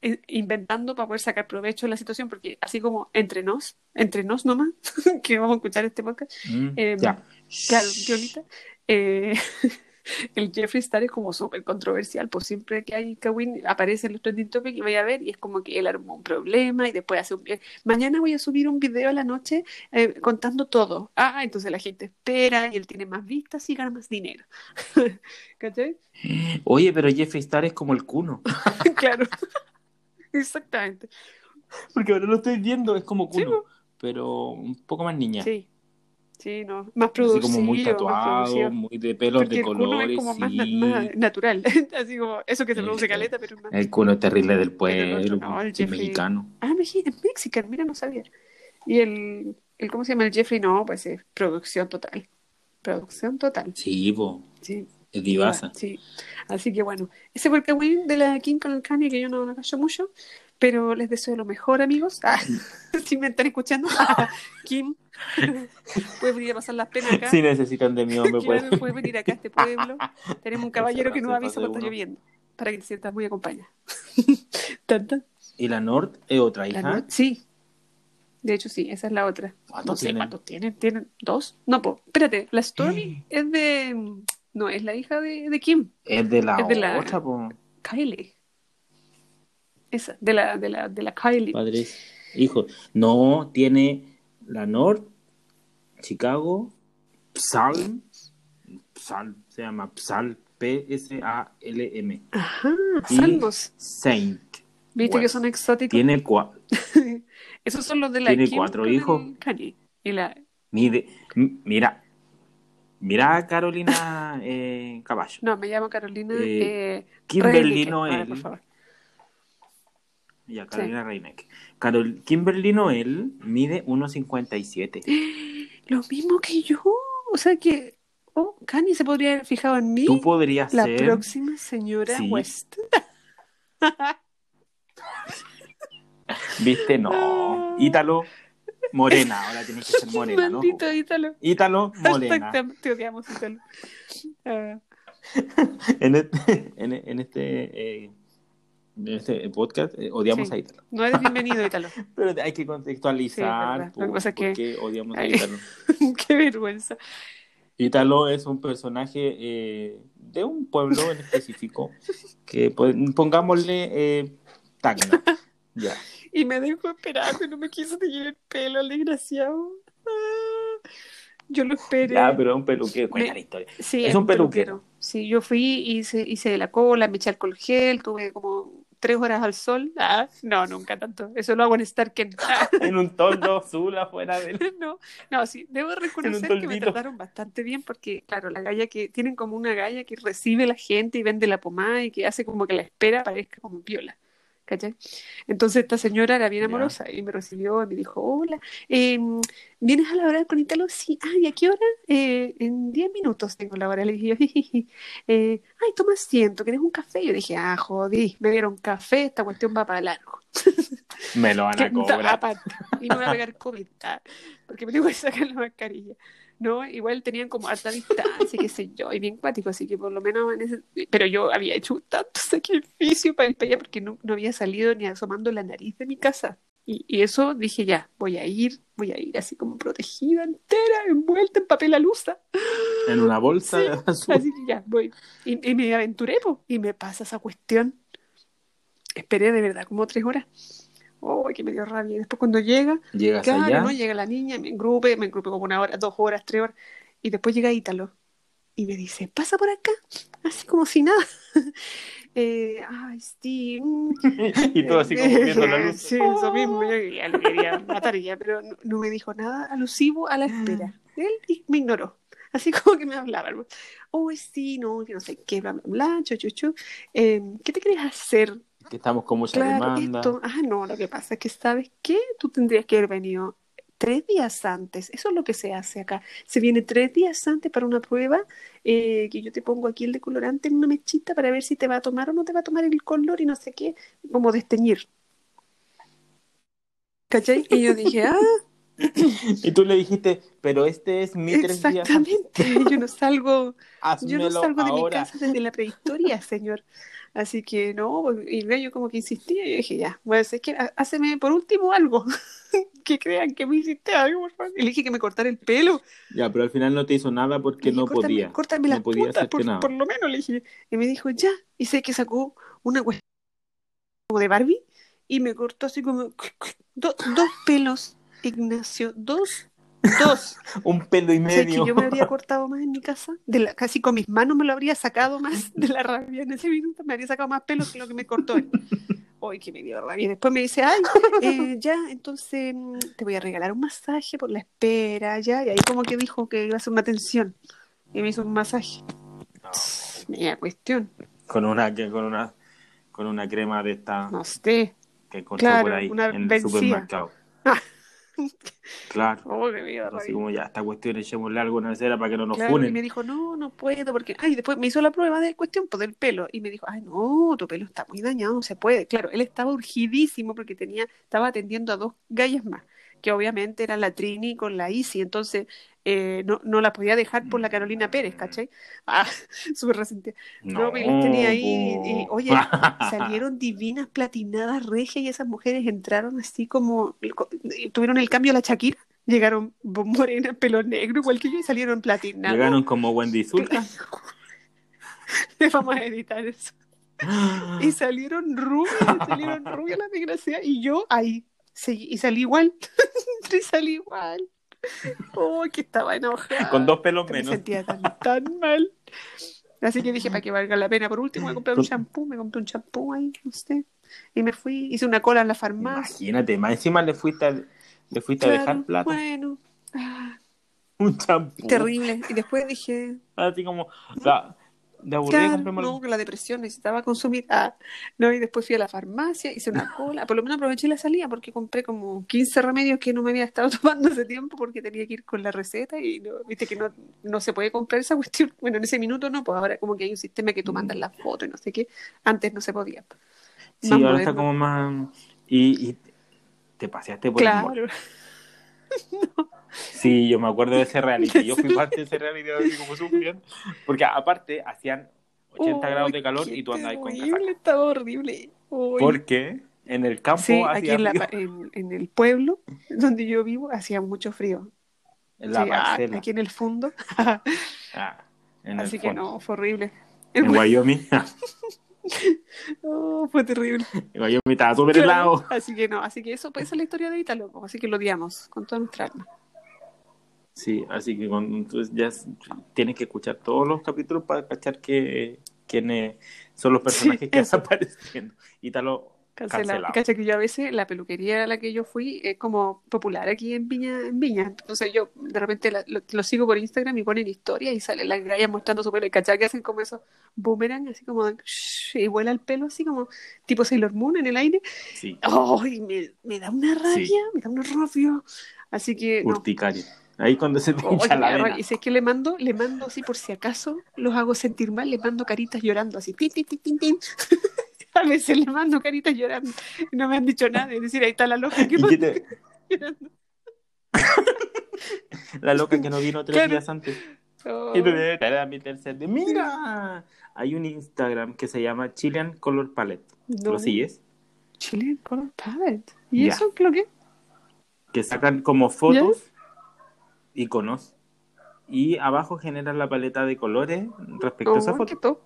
eh, inventando para poder sacar provecho de la situación, porque así como entre nos, entre nos nomás, <laughs> que vamos a escuchar este podcast, Mm, eh, ya. claro, Violita, eh, el Jeffree Star es como súper controversial, pues siempre que hay Kawin aparece en los trending topics y voy a ver y es como que él armó un problema y después hace un... Mañana voy a subir un video a la noche eh, contando todo. Ah, entonces la gente espera y él tiene más vistas y gana más dinero. <laughs> ¿Cachai? Oye, pero Jeffree Star es como el cuno. <laughs> claro. Exactamente. Porque ahora lo estoy viendo, es como Sí, cuno, pero un poco más niña. Sí. Sí, no. Más Así producido. como muy tatuado, muy de pelos Porque de el cuno es colores. como más, na- sí. más natural. <laughs> Así como eso que se El- produce caleta, pero es más. El cuno es terrible del el pueblo, no, el el Jeffree- mexicano. Ah, es mexicano, mira, no sabía. Y el, el, ¿cómo se llama? El Jeffrey, no, pues es producción total. Producción total. Sí, po, Sí. es divasa. Sí. Así que bueno, ese fue el Kawin de la Kim con el Kanye, que yo no lo callo mucho, pero les deseo lo mejor, amigos. Ah, <laughs> si me están escuchando, <laughs> Kim, <laughs> puedes venir a pasar las penas acá. Si necesitan de mi hombre, pues. Puedes venir acá a este pueblo. Tenemos un caballero que nos avisa cuando está lloviendo, para que te sientas muy acompañada. ¿Y la Nord es otra hija? Sí. De hecho, sí, esa es la otra. ¿Cuántos No sé tienen? cuántos tienen. ¿Tienen dos? No, po. Espérate, la Stormy <gasps> es de. No, es la hija de, de Kim, Es de la Es de la- otra, po. Kylie. Esa, de la, de la, de la Kylie. Padres, hijos. No, tiene la Nord, Chicago, Psalm, Psalm, se llama Psalm, P-S-A-L-M, Ajá, salmos. Saint. ¿Viste que West. son exóticos? Tiene cua- <laughs> Esos son los de la tiene Kim cuatro hijos. Y la. mide- mira, mira a Carolina eh, Caballo. No, me llamo Carolina. Eh, Eh, Kimberly. Noel. Ahora, por favor. Ya, Carolina Reineck. Carol, Kimberly Noel mide 1,57. <gasps> Lo mismo que yo. O sea que. Oh, Kanye se podría haber fijado en mí. Tú podrías La ser. próxima señora Sí. West. <laughs> ¿Viste? No. Ítalo, morena. Ahora tienes que ser morena, ¿no? Maldito Ítalo. Ítalo, morena. Te, odiamos, Ítalo. <laughs> Ah, En este, <laughs> en, en este, eh, en este podcast eh, odiamos Sí. a Ítalo. no eres bienvenido, Ítalo. <laughs> Pero hay que Sí, contextualizar que por, que- qué odiamos a. Ítalo. <laughs> Qué vergüenza. Ítalo es un personaje eh, de un pueblo en específico <laughs> que pues, pongámosle eh, Tacna. Ya. Y me dejó esperando y no me quiso teñir el pelo, el desgraciado. Ah, yo lo esperé. Ya, pero es un peluquero. Cuenta Me- la historia. Sí, es un peluquero. Sí, yo fui, hice, hice la cola, me eché alcohol gel, tuve como tres horas al sol. Ah, no, nunca tanto. Eso lo hago en Starken. Ah, <laughs> En un toldo <laughs> azul afuera del. <laughs> no, no, sí, debo reconocer que me trataron bastante bien porque, claro, la galla que tienen como una galla que recibe la gente y vende la pomada y que hace como que la espera parezca como viola. ¿Cachai? Entonces esta señora era bien amorosa y me recibió y me dijo, hola, eh, ¿vienes a laborar con Italo? Sí, ah, ¿y a qué hora? "Eh, en 10 minutos tengo la hora. Le dije eh, ay, toma asiento, ¿querés un café? Yo dije, ah, jodí, me dieron café, esta cuestión va para largo. Me lo van a <laughs> cobrar. y me va a pegar COVID, ah, porque me tengo que sacar la mascarilla. No, igual tenían como alta distancia, qué sé yo, y bien cuático, así que por lo menos en ese... Pero yo había hecho tanto sacrificio para ir para allá porque no, no había salido ni asomando la nariz de mi casa. Y, y eso dije ya, voy a ir, voy a ir así como protegida entera, envuelta en papel alusa. En una bolsa Sí, azul. Así que ya, voy. Y, y me aventuré, po, y me pasa esa cuestión. Esperé de verdad como tres horas. Oh, que me dio rabia. Y después cuando llega, Llegas claro, allá. ¿no? Llega la niña, me engrupe, me engrupe como una hora, dos horas, tres horas. Y después llega Ítalo. Y me dice, pasa por acá. Así como si nada. <laughs> Eh, ay, sí. mm, <laughs> y todo así como viendo la luz. <laughs> Sí, eso mismo. Yo ya lo quería matar ya, pero no, no me dijo nada alusivo a la espera. Él y- me ignoró. Así como que me hablaba. Oh, sí, no, que no sé qué, bla, bla, bla, chu, chu, chu. Eh, ¿Qué te quieres hacer? Que estamos con mucha Claro, demanda. esto. Ah, no, lo que pasa es que, ¿sabes qué? Tú tendrías que haber venido tres días antes. Eso es lo que se hace acá. Se viene tres días antes para una prueba eh, que yo te pongo aquí el decolorante en una mechita para ver si te va a tomar o no te va a tomar el color y no sé qué, como desteñir. ¿Cachai? Y yo dije, ah, <laughs> Y tú le dijiste, pero este es mi tres días. Exactamente, yo no salgo, <laughs> yo no salgo de mi casa desde la prehistoria, señor. Así que no, y el gallo como que insistía, y yo dije, ya, bueno, es que háceme por último algo, <laughs> que crean que me hiciste algo, por favor. Y le dije que me cortara el pelo, Ya, pero al final no te hizo nada porque dije, no "Córtame- podía. Córtame no las podía puntas, hacerte por, nada. por lo menos, le dije. Y me dijo, ya. Y sé que sacó una cuestión como de Barbie y me cortó así como <laughs> do- dos pelos, Ignacio, dos, dos. <laughs> Un pelo y que medio. yo me habría <laughs> cortado más en mi casa, de la, casi con mis manos me lo habría sacado más de la rabia en ese minuto, me habría sacado más pelos que lo que me cortó él. <laughs> Hoy que me dio rabia. Y después me dice, ay, eh, ya, entonces mm, te voy a regalar un masaje por la espera, ya. Y ahí como que dijo que iba a hacer una atención. Y me hizo un masaje. No, Media cuestión, con una con una con una crema de esta no sé. que encontró claro, por ahí en el supermercado. Claro. Oh, me dio Así como ya esta cuestión echémosle algo en la cera para que no nos Claro, y funen. me dijo, no, no puedo, porque, ay, después me hizo la prueba de cuestión, pues del pelo, y me dijo, ay, no, tu pelo está muy dañado, no se puede. Claro, él estaba urgidísimo porque tenía, estaba atendiendo a dos gallas más, que obviamente eran la Trini con la Isi, entonces eh, no, no la podía dejar por la Carolina Pérez, ¿cachai? <laughs> Ah, súper resentida. No, y las tenía ahí, y, <laughs> oye, salieron divinas, platinadas, regias, y esas mujeres entraron así como, tuvieron el cambio a la Shakira, llegaron morenas, pelo negro, igual que yo, y salieron platinadas. Llegaron como Wendy Zulka. <laughs> Vamos a editar eso. Y salieron rubias, salieron rubias las desgraciadas. Y yo ahí, y salí igual. y salí igual. <laughs> Oh, que estaba enojada. Con dos pelos Me menos. sentía tan, tan mal. Así que dije, para que valga la pena, por último, me compré un Con- shampoo, me compré un shampoo ahí, no sé. Y me fui, hice una cola en la farmacia. Imagínate, más encima le fuiste a, le fuiste a dejar plata. Bueno, ah, Un champú. terrible. Y después dije, Así como, de aburrida Claro, no, la depresión necesitaba consumir. Ah, no, y después fui a la farmacia, hice una cola. Por lo menos aproveché la salida porque compré como 15 remedios que no me había estado <laughs> tomando hace tiempo porque tenía que ir con la receta y no, viste que no, no se puede comprar esa cuestión. <laughs> Bueno, en ese minuto no, pues ahora como que hay un sistema que tú mandas la foto y no sé qué. Antes no se podía. Sí, Más ahora está como más. Y, y te paseaste por el mall. <laughs> Sí, yo me acuerdo de ese reality. Yo fui <laughs> parte de ese reality como sufriendo. Porque aparte hacían 80 Uy, grados de calor y tú andabas con casaca. Estaba horrible. Porque en el campo Sí, aquí hacía en, la, frío. en, en el pueblo donde yo vivo hacía mucho frío. En la Sí, ah, parcela. aquí en el fondo. Ah, en Así el que fondo. no, fue horrible. En <laughs> Wyoming. Oh, fue terrible. en Wyoming estaba súper helado. Así que no, así que eso, pues esa es la historia de Ítalo, así que lo odiamos con toda nuestra alma. Sí, así que entonces ya tienes que escuchar todos los capítulos para cachar que, quiénes son los personajes Sí, que están apareciendo. Ítalo Cancelado. Cancelado. Cacha que yo a veces la peluquería a la que yo fui es como popular aquí en Viña, en Viña. Entonces yo de repente la- lo, lo sigo por Instagram y ponen historia y salen las gallas mostrando su pelo. Y que hacen como esos boomerang, así como de- y vuela el pelo así como tipo Sailor Moon en el aire. Sí, ¡Ay! me, me da una rabia, Sí. me da un rabia. Así que no. Ahí cuando se te hincha me la vena. Y si es que le mando, le mando así por si acaso los hago sentir mal, le mando caritas llorando así. Tin, tin, tin, tin. <laughs> A veces le mando caritas llorando. No me han dicho nada. Es decir, ahí está la loca que ¿Y qué te- <laughs> llorando. <laughs> La loca que no vino tres Claro. días antes. Oh. Y te da mi tercer día. ¡Mira! Hay un Instagram que se llama Chilean Color Palette. No. ¿Lo sigues? Chilean Color Palette. ¿Y eso qué lo que? Que sacan como fotos, iconos, y abajo generan la paleta de colores respecto a esa Oh, foto. qué top.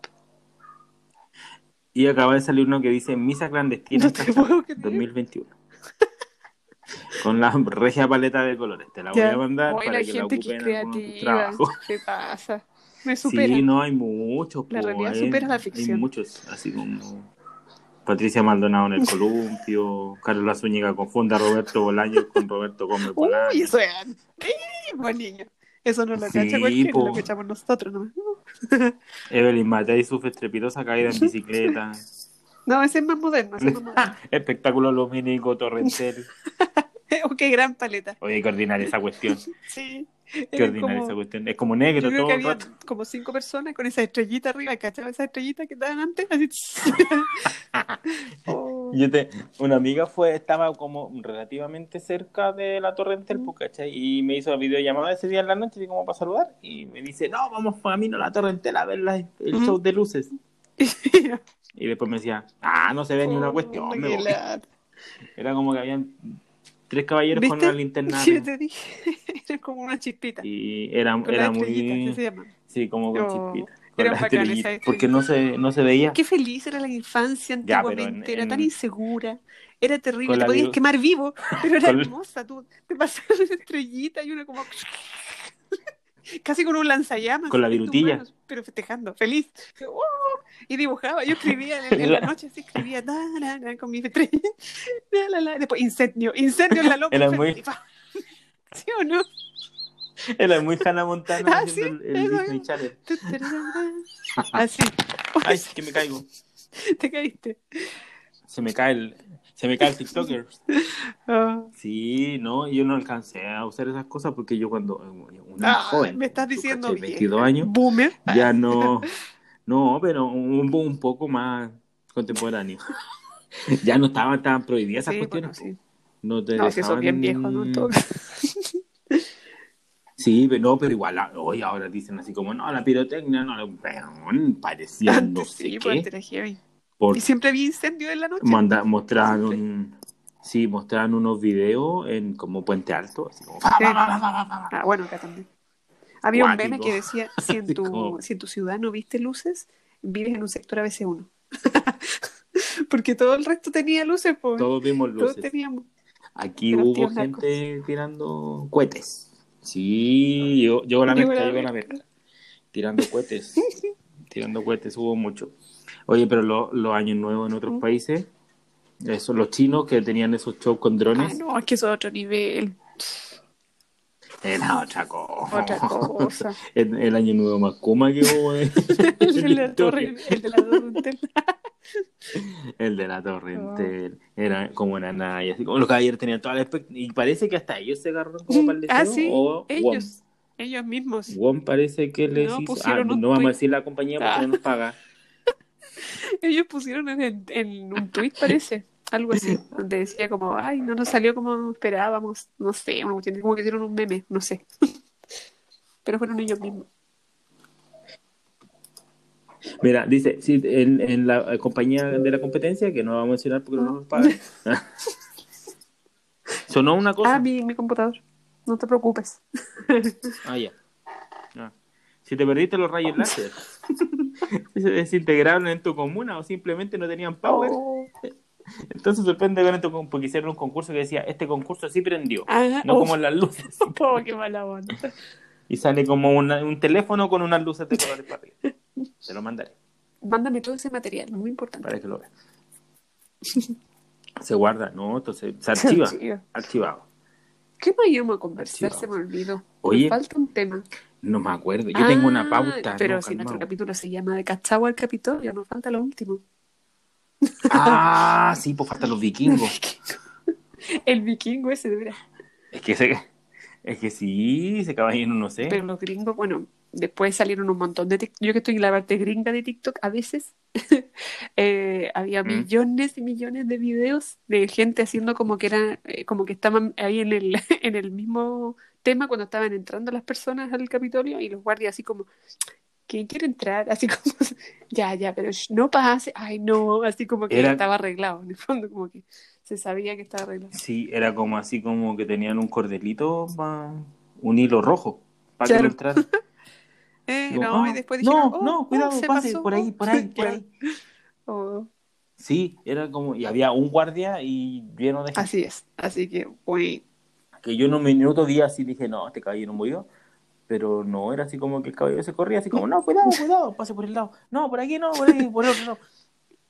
Y acaba de salir uno que dice Misa Clandestina No te puedo creer. 2021. <laughs> Con la regia paleta de colores. Te la voy Ya. a mandar Oye, para la que la gente que ocupen es creativa. trabajo. <laughs> ¿Qué pasa? Me supera. Sí, no hay muchos. La po, realidad hay- supera la Hay ficción. muchos, así como Patricia Maldonado en el <laughs> columpio, Carla Zúñiga confunda a Roberto Bolaño con Roberto Gómez. Uy, eso es antiguo, niño. Eso no lo Sí, cacha cualquiera, po. lo cachamos nosotros nomás. <laughs> Evelyn Matei sufre estrepitosa caída en <laughs> bicicleta. No, ese es más moderno. Ese es más moderno. <laughs> Espectáculo lumínico torrencial. oh, qué gran paleta. Oye, qué ordinaria esa cuestión. Sí. Qué ordinaria como- esa cuestión. Es como Yo negro creo todo que había rato. como cinco personas con esa estrellita arriba, ¿cachai? Esa estrellita que estaban antes. Así. oh, <laughs> Yo te, una amiga fue, estaba como relativamente cerca de la Torre del Telpo, ¿cachai? Y me hizo la videollamada ese día en la noche, así como para saludar, y me dice, no, vamos camino a la Torre del a ver la- el show de luces. <laughs> Y después me decía, ah, no se ve ni una cuestión. me voy. lata. <laughs> Era como que habían tres caballeros con una linterna. Sí, yo te dije, era como una chispita. Y era, era muy... se llama. Sí, como con Oh, chispita. Bacanas estrellitas, esas Porque no se, no se veía. Qué feliz era la infancia Ya, antiguamente, en- era tan en- insegura, era terrible, te podías quemar vivo, <laughs> pero era Con- hermosa, tú te pasabas una estrellita y una como <laughs> casi con un lanzallamas. Con la virutilla. manos, pero festejando, feliz. ¡Oh! Y dibujaba, yo escribía en, en <laughs> la noche, así escribía la, la, con mi estrella. La, la, la. Después incendio, incendio en la loca. Era muy-. ¿Sí o no? <laughs> Era muy Hannah Montana Ah, haciendo sí, el, Disney. Channel. Así. Ay, que me caigo. <laughs> Te caíste. Se me cae el, se me cae el TikToker. <laughs> Ah. Sí, no, yo no alcancé a usar esas cosas porque yo cuando una Ah, joven, me estás diciendo vieja. 22 años, Boomer. ya no, no, pero un, un poco más contemporáneo. ya no estaban tan prohibidas esas Sí, cuestiones. bueno, sí. No te No, si dejaban- bien viejos, ¿no? Todo. Sí, pero no, pero igual ah, hoy ahora dicen así como, no, la pirotecnia, no, weón, parecía no sé sí, pues qué. antes era heavy. Por, Y siempre había incendio en la noche. manda, Siempre. un, sí, mostraban unos videos en como Puente Alto, así como, Sí. Ah, bueno, acá también. Había un meme que decía, <laughs> si en, tu, si en tu ciudad no viste luces, vives en un sector ABC1. <laughs> Porque todo el resto tenía luces, pues. todos vimos Todos luces. teníamos. Aquí hubo narcos. gente tirando cohetes. Sí, yo, yo la Llegó merca, la llegó la merca. merca. Tirando cohetes. <laughs> tirando cohetes, hubo mucho. Oye, pero lo- los años nuevos en otros países, eso, los chinos que tenían esos shows con Ah, drones, no, es que eso es otro nivel. era otra cosa. Otra cosa. el, el año nuevo más kuma que hubo. en- <laughs> el de la <laughs> torre, el de la torre. El de la torre Oh. Era como una naya, así como los caballeros tenían toda la Y parece que hasta ellos se agarraron como para el Ah, deseo, sí, o ellos, ellos mismos. WOM. Parece que les No, hizo. Ah, no vamos a tuit. decir la compañía porque Ah. no nos paga. <laughs> Ellos pusieron en, en un tweet, parece, algo así, donde decía como, ay, no nos salió como esperábamos, no sé, como que hicieron un meme, no sé. <laughs> Pero fueron ellos mismos. Mira, dice, sí, en, en la eh, compañía de la competencia, que no vamos a mencionar porque no nos pagan. <laughs> Sonó una cosa. Ah, mi, mi computador, no te preocupes. <laughs> Ah, ya. Ah. Si te perdiste los rayos láser, <laughs> ¿se desintegraron en tu comuna o simplemente no tenían power? Oh. Entonces sorprende ver esto con- porque hicieron un concurso que decía, este concurso sí prendió, Ah, no oh. como las luces. Oh, qué mala onda. Y sale como una- un teléfono con unas luces de colores para arriba. Te lo mandaré Mándame todo ese material, muy importante. para que lo veas. <laughs> Se guarda, ¿no? Entonces se archiva. Archivado. ¿Qué más íbamos a conversar? Se me olvidó. Oye. Me falta un tema. No me acuerdo. Yo tengo una Ah, pauta. Pero no, si nuestro calmado. capítulo se llama De Cachagua al Capitolio, nos falta lo último. Ah, sí, pues faltan los <laughs> vikingos. El vikingo ese, de veras. Es que es que sí, ese caballero no sé. Pero los gringos, bueno, después salieron un montón de TikTok. Yo que estoy en la parte gringa de TikTok, a veces <laughs> eh, había millones y millones de videos de gente haciendo como que era, eh, como que estaban ahí en el, <laughs> en el mismo tema cuando estaban entrando las personas al Capitolio y los guardias así como, ¿quién quiere entrar? Así <laughs> como, ya, ya, pero no pase, ay no, así como que Era- estaba arreglado, en el fondo como que se sabía que estaba arreglado. Sí, era como así como que tenían un cordelito, pa- un hilo rojo, para Claro. que no. Eh, Digo, no, ah, y después no, dijeron, oh, no, oh, cuidado, se pase, pasó, por ahí, oh". por ahí, por ahí. <laughs> Oh. Sí, era como, y había un guardia y lleno de gente. Así es, así que, pues, Que yo en un minuto vi así, dije, no, este caballero murió. Pero no, era así como que el caballero se corría, así como, no, cuidado, <laughs> cuidado, pase por el lado. No, por aquí no, por ahí, por el otro lado.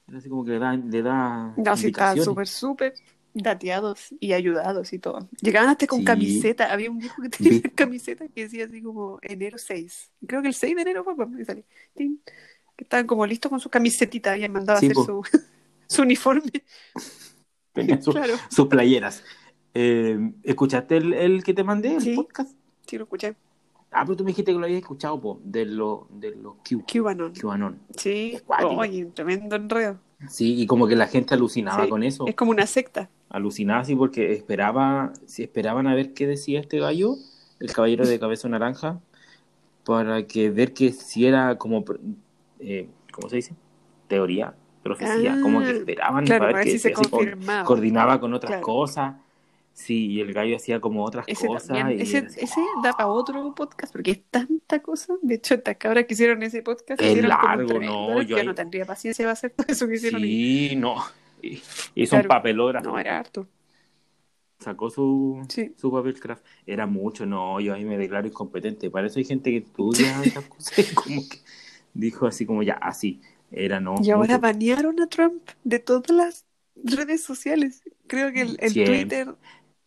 Era así como que le da, le da no, sí, indicaciones. súper, súper dateados y ayudados y todo. Llegaban hasta con Sí. camiseta, había un viejo que tenía camiseta que decía así como enero 6. Creo que el 6 de enero fue cuando. Tin. Que estaban como listos con su camiseta, habían mandado Sí, a hacer su, <laughs> su uniforme. <laughs> Tenía su- Claro, sus playeras. Eh, ¿Escuchaste el, el que te mandé, el Sí. podcast? sí lo escuché. Ah, pero tú me dijiste que lo habías escuchado, po, de los de los Q, QAnon. QAnon. Sí, oye, tremendo enredo. Sí, y como que la gente alucinaba Sí, con eso. Es como una secta. Alucinaba así porque esperaba, si esperaban a ver qué decía este gallo, el caballero de cabeza naranja, para que ver que si era como, eh, ¿cómo se dice? Teoría, profecía, Ah, como que esperaban Claro, para ver ver que si se confirmaba. coordinaba con otras Claro. cosas. Sí, y el gallo hacía como otras Ese cosas. y ese, así, ese da para otro podcast, porque es tanta cosa. De hecho, estas cabras que hicieron ese podcast Es largo, no, yo ahí- no tendría paciencia para hacer todo eso que hicieron. ahí. Sí, no. Hizo un Claro. papelógrafo. No, era harto. Sacó su, Sí. su papel craft. Era mucho, no, yo ahí me declaro incompetente. Para eso hay gente que estudia esas <laughs> cosas y como que dijo así como ya, así. Era no. Y ahora mucho. banearon a Trump de todas las redes sociales. Creo que el, el Siempre. Twitter,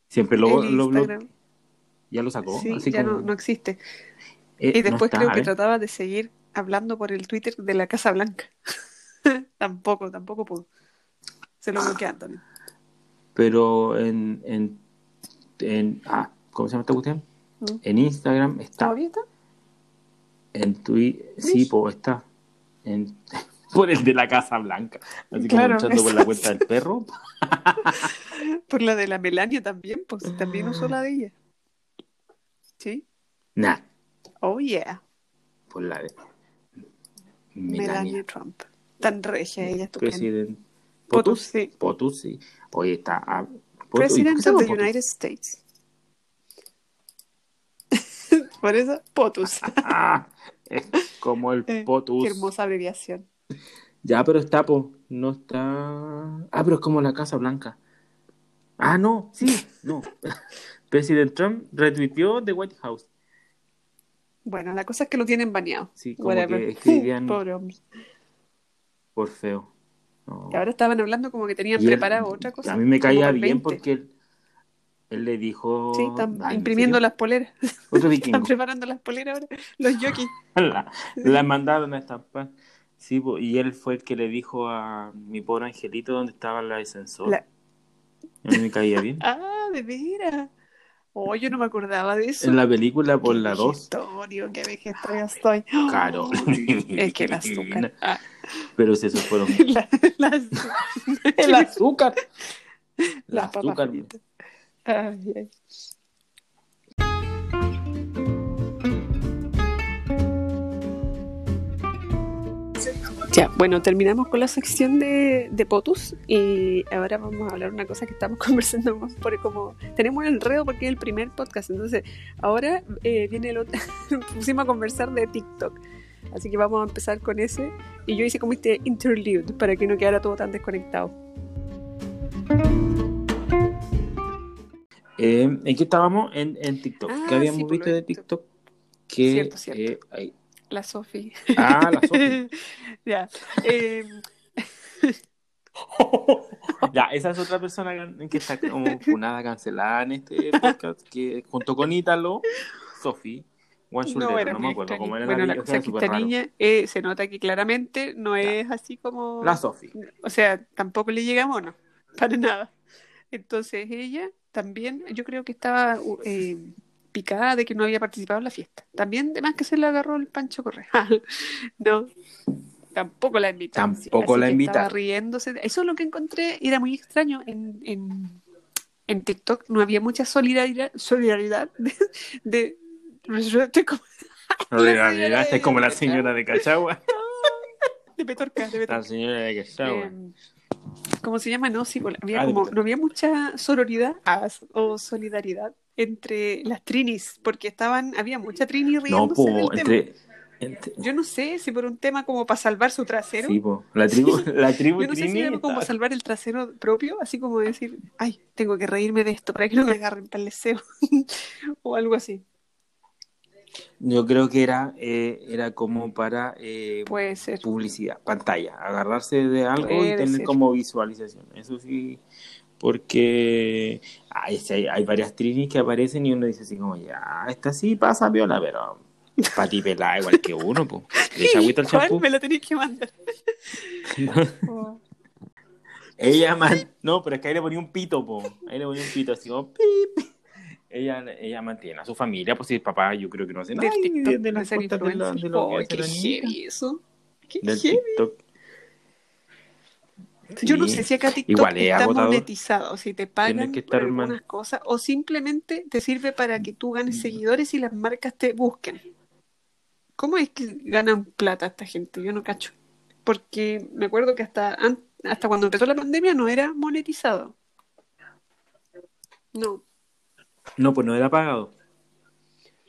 Siempre lo, el lo- lo- Instagram, ya lo sacó. sí, así ya como, no, no existe. eh, Y no después está, creo que trataba de seguir hablando por el Twitter de la Casa Blanca. <laughs> tampoco, tampoco pudo. Se lo bloquean también. Pero en, en, en ah, ¿cómo se llama esta cuestión? ¿Mm? En Instagram está. ¿Todavía está? En Twitter, sí, pues está. En, <laughs> por el de la Casa Blanca. Así Claro, como entrando por la cuenta del perro. <laughs> Por la de la Melania también, pues también usó la de ella. ¿Sí? Nah, Oh, yeah. por la de Melania, Melania. Trump. Tan regia ella, estupenda. Presidente. POTUS, sí. POTUS, sí. Oye, está. ah, POTUS. ¿Y por qué President of the POTUS? United States. <laughs> Por eso, POTUS. <laughs> Ah, es como el <laughs> Eh, POTUS. Qué hermosa abreviación. Ya, pero está, po. No está. Ah, pero es como la Casa Blanca. Ah, no, sí, no. President Trump retuiteó de White House. Bueno, la cosa es que lo tienen baneado. Sí, como Whatever. que escribían Pobre hombre. por feo. No. Y ahora estaban hablando como que tenían Y él- preparado otra cosa. A mí me caía bien 20. porque él, él le dijo. Sí, están Ah, ¿en imprimiendo las poleras. Otro vikingo. <laughs> Están preparando las poleras ahora. Los jockeys. <laughs> la, la mandaron a estampar. Sí, y él fue el que le dijo a mi pobre angelito dónde estaba la ascensor. La- A mí me caía bien. <laughs> Ah, de veras. Oh, yo no me acordaba de eso. En la película por la 2. vejestorio, qué vejestorio estoy. Caro. <laughs> Es que el azúcar. Ah, <laughs> Pero si esos fueron. <laughs> la, El azúcar. Las papas azúcar. Ay, ay. Ya, bueno, terminamos con la sección de, de POTUS y ahora vamos a hablar una cosa que estamos <laughs> conversando más por como tenemos un enredo porque es el primer podcast, entonces ahora eh, viene el otro, <laughs> pusimos a conversar de TikTok, así que vamos a empezar con ese y yo hice como este interlude para que no quedara todo tan desconectado. Eh, ¿En qué estábamos? En, en TikTok. Ah, ¿Qué habíamos sí, visto de TikTok. Que, Cierto, cierto. eh, La Sofi. Ah, la Sofi. <laughs> ya. eh, ya, esa es otra persona que está como funada, cancelada en este podcast, que junto con Ítalo, Sofi, Juan no Schulder, era no, me acuerdo cómo era Bueno, la la cosa es que esta raro. niña eh, se nota que claramente no es así como. La Sofi. O sea, tampoco le llega mono, para nada. Entonces ella también, yo creo que estaba eh, picada de que no había participado en la fiesta. También, además que se le agarró el Pancho Correa. <laughs> no, tampoco la invitaron. Tampoco Así la invitaron. Estaba riéndose. Eso es lo que encontré, era muy extraño en, en, en TikTok. No había mucha solidaridad, solidaridad <laughs> de, de, como- esta es como la <laughs> señora de Cachagua. de Petorca, de Petorca. La señora de Cachagua. Eh, ¿Cómo se llama? No, sí, pues, había Ah, como, no había mucha sororidad ah, o solidaridad entre las trinis, porque estaban, había mucha trini no, riéndose del po, tema. entre, entre- Yo no sé si por un tema como para salvar su trasero. Sí, po, la tribu, <laughs> la tribu Yo no sé si Trini era como para salvar el trasero propio, así como decir, ay, tengo que reírme de esto para que no me agarren para el deseo, <laughs> o algo así. Yo creo que era, eh, era como para eh, Puede ser. publicidad, pantalla, agarrarse de algo y Puede tener ser. como visualización. Eso sí, porque hay, hay, hay varias trinis que aparecen y uno dice así como, ya, esta sí pasa viola, pero para ti pelada igual que uno, pues. <laughs> ¿Le echa agüita al champú? me lo tenéis que mandar. <laughs> Oh. Ella man... No, pero es que ahí le ponía un pito, po. Ahí le ponía un pito así como pip. Ella, ella mantiene a su familia, pues si el papá yo creo que no hace nada. Del TikTok, de, de de de, la- de lo que hace qué la eso. Qué Del heavy. Yo no sé si acá TikTok Igual es está agotador. monetizado, si te pagan por man- algunas cosas, o simplemente te sirve para que tú Mm. ganes seguidores y las marcas te busquen. ¿Cómo es que ganan plata esta gente? Yo no cacho. Porque me acuerdo que hasta, hasta cuando empezó la pandemia no era monetizado. No. No, pues no era pagado.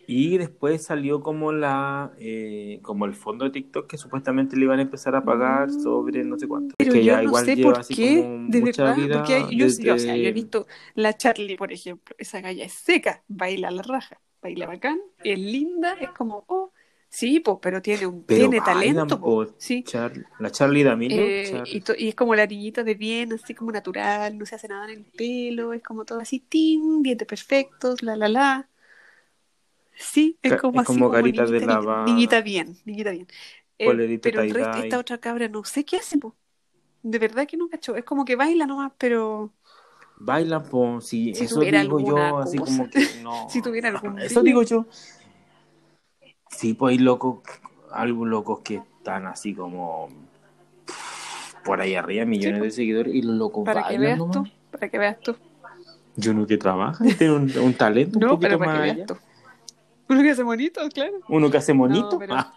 Y después salió como la eh, como el fondo de TikTok que supuestamente le iban a empezar a pagar sobre no sé cuánto. Mm. Pero que yo ya no igual sé lleva por así qué, como de mucha verdad, vida porque yo, yo, o sea, yo he desde- visto la Charlie, por ejemplo, esa galla es seca, baila a la raja, baila bacán, es linda, es como, oh, sí, po, pero tiene un, Pero tiene talento, po, sí. Char- la Charlie D'Amelio. Eh, Char- y, y es como la niñita de bien, así como natural, no se hace nada en el pelo, es como todo así, tin, dientes perfectos, la la la. Sí, es como es así como de niñita, lava- niñita bien, niñita bien. Eh, pero el resto, esta otra cabra no sé qué hace, po. De verdad que no cacho, es como que baila nomás, pero Bailan, po, sí, Si eso digo yo, así cosa. como que <laughs> no. si tuviera algún Eso digo yo. Sí, pues hay locos, algo locos que están así como por ahí arriba, millones Sí, de seguidores, y los locos Para que veas nomás. tú, para que veas tú. Yo no que trabaja <laughs> tiene un, un talento un No, poquito pero para más que allá. veas tú. Uno que hace bonito, claro. Uno que hace monito. No, pero- Ah.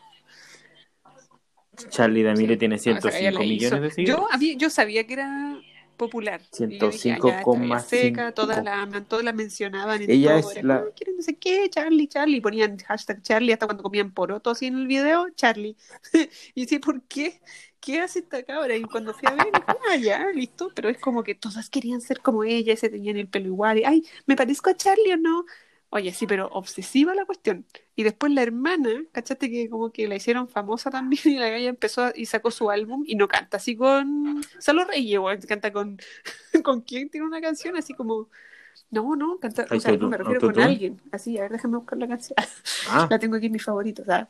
Charlie D'Amelio Sí. tiene No, esa galla 105 la millones hizo. de seguidores. Yo, había- yo sabía que era popular. Y yo dije, ah, 105,5. ya, esta galla seca, todas la, todas la mencionaban en Ella todo. es la- ¿quieren no sé qué? Charlie, Charlie. Ponían hashtag Charlie hasta cuando comían poroto así en el video, Charlie. <laughs> y sí, ¿por qué? ¿Qué hace esta cabra? Y cuando fui a ver, dije, ah, ya, listo. Pero es como que todas querían ser como ella, y se tenían el pelo igual. Y, ay, ¿me parezco a Charlie o no? Oye, sí, pero obsesiva la cuestión. Y después la hermana, ¿cachaste que como que la hicieron famosa también? Y la galla empezó a- y sacó su álbum y no canta así con Salo Reyes, canta con <laughs> con quién tiene una canción así como no, no, canta, o sea, no me refiero con alguien. Así, a ver, déjame buscar la canción. Ah, <laughs> La tengo aquí en mis favoritos, ¿sabes?